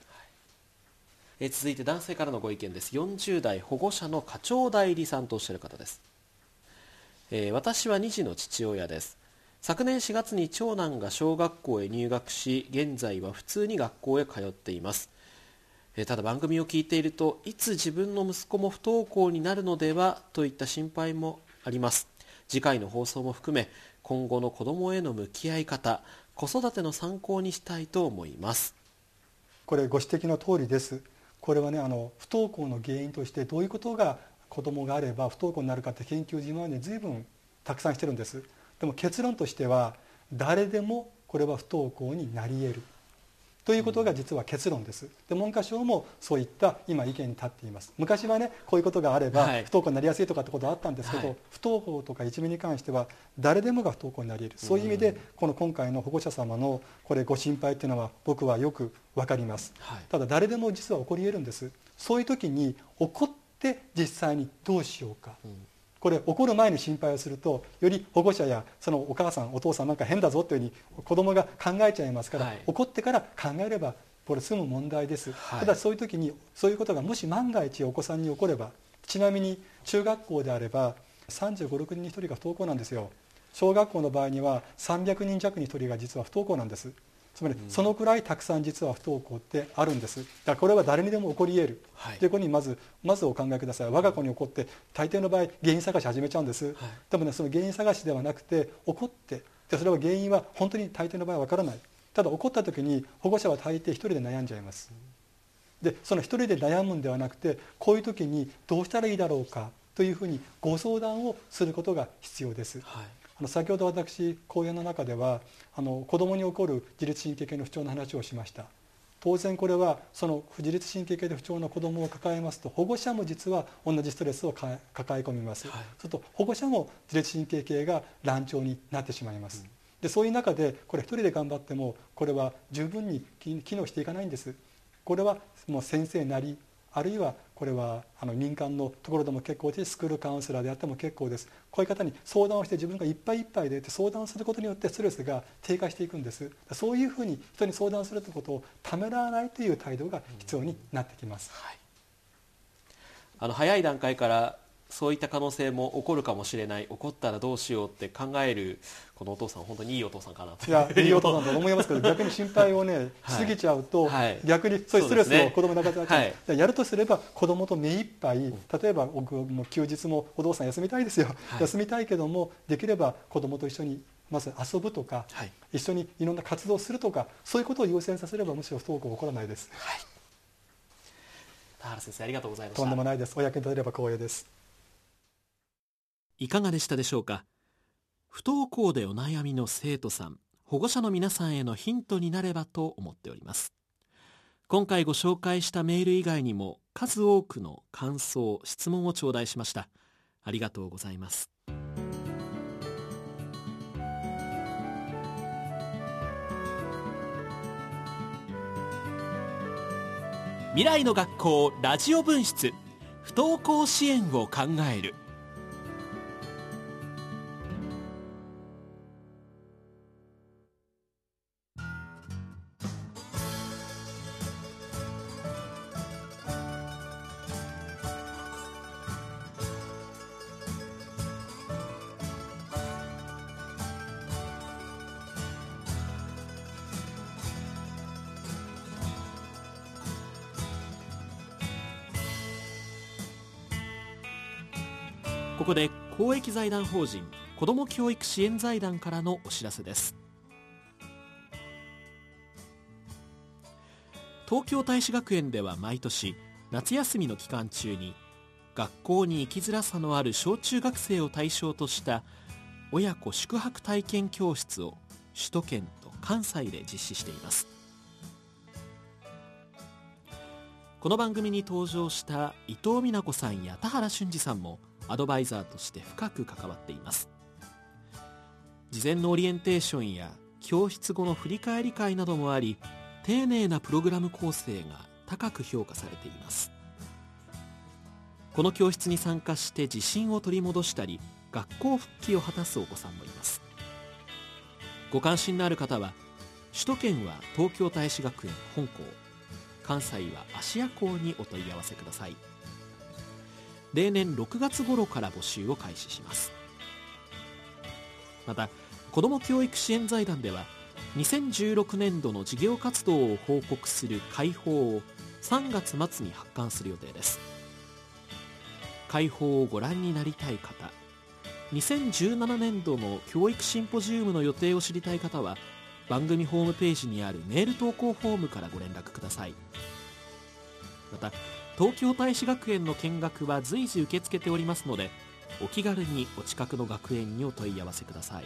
え続いて男性からのご意見です。40代保護者の課長代理さんとおっしゃる方です。えー、私は2児の父親です。昨年4月に長男が小学校へ入学し現在は普通に学校へ通っています。ただ番組を聞いているといつ自分の息子も不登校になるのではといった心配もあります。次回の放送も含め今後の子どもへの向き合い方子育ての参考にしたいと思います。これご指摘の通りです。これはねあの不登校の原因としてどういうことが子どもがあれば不登校になるかって研究今まで随分たくさんしてるんです。でも結論としては誰でもこれは不登校になり得る。ということが実は結論です。で文科省もそういった今意見に立っています。昔はねこういうことがあれば不登校になりやすいとかってことはあったんですけど、はい、不登校とかいじめに関しては誰でもが不登校になり得る。そういう意味でこの今回の保護者様のこれご心配っていうのは僕はよく分かります、はい、ただ誰でも実は起こり得るんです。そういう時に起こって実際にどうしようか、うんこれ起こる前に心配をするとより保護者やそのお母さんお父さんなんか変だぞというふうに子供が考えちゃいますから、はい、起こってから考えればこれ済む問題です、はい、ただそういう時にそういうことがもし万が一お子さんに起こればちなみに中学校であれば3 5 6人に1人が不登校なんですよ。小学校の場合には300人弱に1人が実は不登校なんですつまりそのくらいたくさん実は不登校ってあるんです。だからこれは誰にでも起こり得る、はい、ということにまずまずお考えください。我が子に起こって大抵の場合原因探し始めちゃうんです、はい、でもねその原因探しではなくて起こって。でそれは原因は本当に大抵の場合はわからない。ただ起こった時に保護者は大抵一人で悩んじゃいます。でその一人で悩むんではなくてこういう時にどうしたらいいだろうかというふうにご相談をすることが必要です、はい先ほど私講演の中ではあの子どもに起こる自律神経系の不調の話をしました。当然これはその自律神経系で不調の子どもを抱えますと保護者も実は同じストレスを抱え込みます、はい、すると保護者も自律神経系が乱調になってしまいます、うん、でそういう中でこれ一人で頑張ってもこれは十分に機能していかないんです。これはもう先生なりあるいはこれはあの民間のところでも結構ですスクールカウンセラーであっても結構です。こういう方に相談をして自分がいっぱいいっぱいで相談することによってストレスが低下していくんです。そういうふうに人に相談するということをためらわないという態度が必要になってきます、はい、あの早い段階からそういった可能性も起こるかもしれない。起こったらどうしようって考えるこのお父さん本当にいいお父さんかなと。いやいいお父さんと思いますけど逆に心配をね しすぎちゃうと、はい、逆にそういうストレスを子供になかなか、ね、やるとすれば子供と目いっぱい例えば僕も休日もお父さん休みたいですよ、はい、休みたいけどもできれば子供と一緒にまず遊ぶとか、はい、一緒にいろんな活動をするとかそういうことを優先させればむしろ不登校起こらないです。はい。田原先生ありがとうございました。とんでもないです。お役に立てれば光栄です。いかがでしたでしょうか？不登校でお悩みの生徒さん保護者の皆さんへのヒントになればと思っております。今回ご紹介したメール以外にも数多くの感想質問を頂戴しました。ありがとうございます。未来の学校ラジオ分室不登校支援を考える。ここで公益財団法人子ども教育支援財団からのお知らせです。東京大使学園では毎年夏休みの期間中に学校に生きづらさのある小中学生を対象とした親子宿泊体験教室を首都圏と関西で実施しています。この番組に登場した伊藤美奈子さんや田原俊二さんもアドバイザーとして深く関わっています。事前のオリエンテーションや教室後の振り返り会などもあり丁寧なプログラム構成が高く評価されています。この教室に参加して自信を取り戻したり学校復帰を果たすお子さんもいます。ご関心のある方は首都圏は東京大使学園本校関西は芦屋校にお問い合わせください。例年6月頃から募集を開始します。また子ども教育支援財団では2016年度の事業活動を報告する会報を3月末に発刊する予定です。会報をご覧になりたい方2017年度の教育シンポジウムの予定を知りたい方は番組ホームページにあるメール投稿フォームからご連絡ください。また東京大使学園の見学は随時受け付けておりますのでお気軽にお近くの学園にお問い合わせください。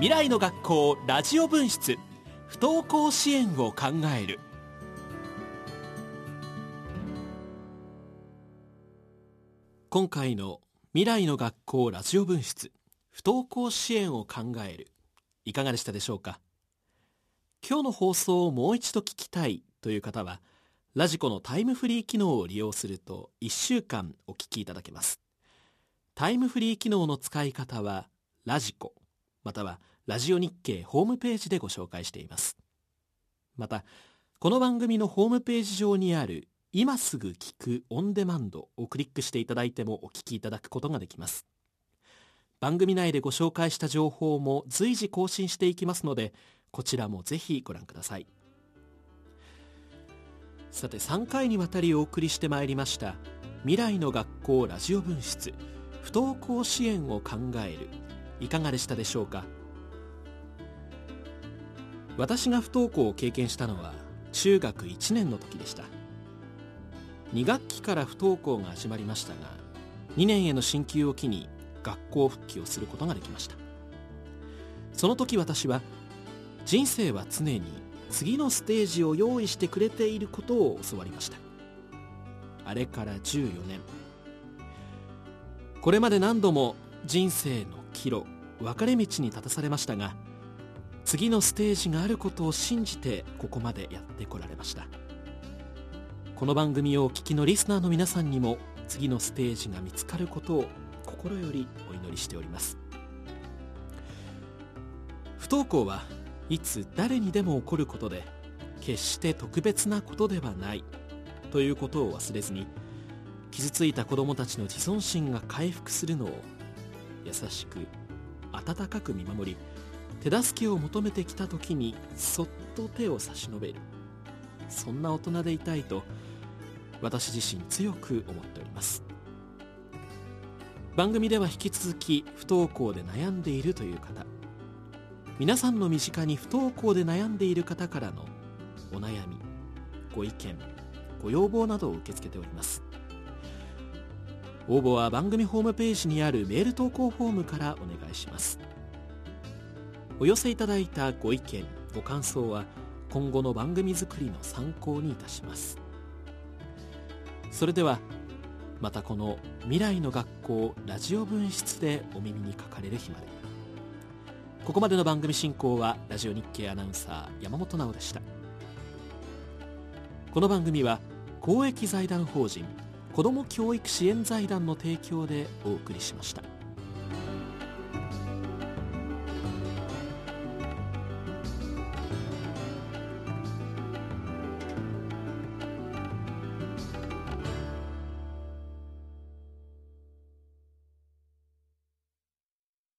未来の学校ラジオ分室。不登校支援を考える。今回の未来の学校ラジオ分室不登校支援を考える。いかがでしたでしょうか？今日の放送をもう一度聞きたいという方はラジコのタイムフリー機能を利用すると1週間お聞きいただけます。タイムフリー機能の使い方はラジコ。またはラジオ日経ホームページでご紹介しています。またこの番組のホームページ上にある今すぐ聞くオンデマンドをクリックしていただいてもお聞きいただくことができます。番組内でご紹介した情報も随時更新していきますのでこちらもぜひご覧ください。さて3回にわたりお送りしてまいりました未来の学校ラジオ分室不登校支援を考えるいかがでしたでしょうか？私が不登校を経験したのは中学1年の時でした。2学期から不登校が始まりましたが2年への進級を機に学校復帰をすることができました。その時私は人生は常に次のステージを用意してくれていることを教わりました。あれから14年。これまで何度も人生の岐路分かれ道に立たされましたが次のステージがあることを信じてここまでやってこられました。この番組をお聞きのリスナーの皆さんにも次のステージが見つかることを心よりお祈りしております。不登校はいつ誰にでも起こることで決して特別なことではないということを忘れずに傷ついた子どもたちの自尊心が回復するのを優しく温かく見守り手助けを求めてきた時にそっと手を差し伸べる。そんな大人でいたいと私自身強く思っております。番組では引き続き不登校で悩んでいるという方。皆さんの身近に不登校で悩んでいる方からのお悩みご意見ご要望などを受け付けております。応募は番組ホームページにあるメール投稿フォームからお願いします。お寄せいただいたご意見ご感想は今後の番組作りの参考にいたします。それではまたこの未来の学校ラジオ分室でお耳にかかれる日まで。ここまでの番組進行はラジオ日経アナウンサー山本直でした。この番組は公益財団法人子ども教育支援財団の提供でお送りしました。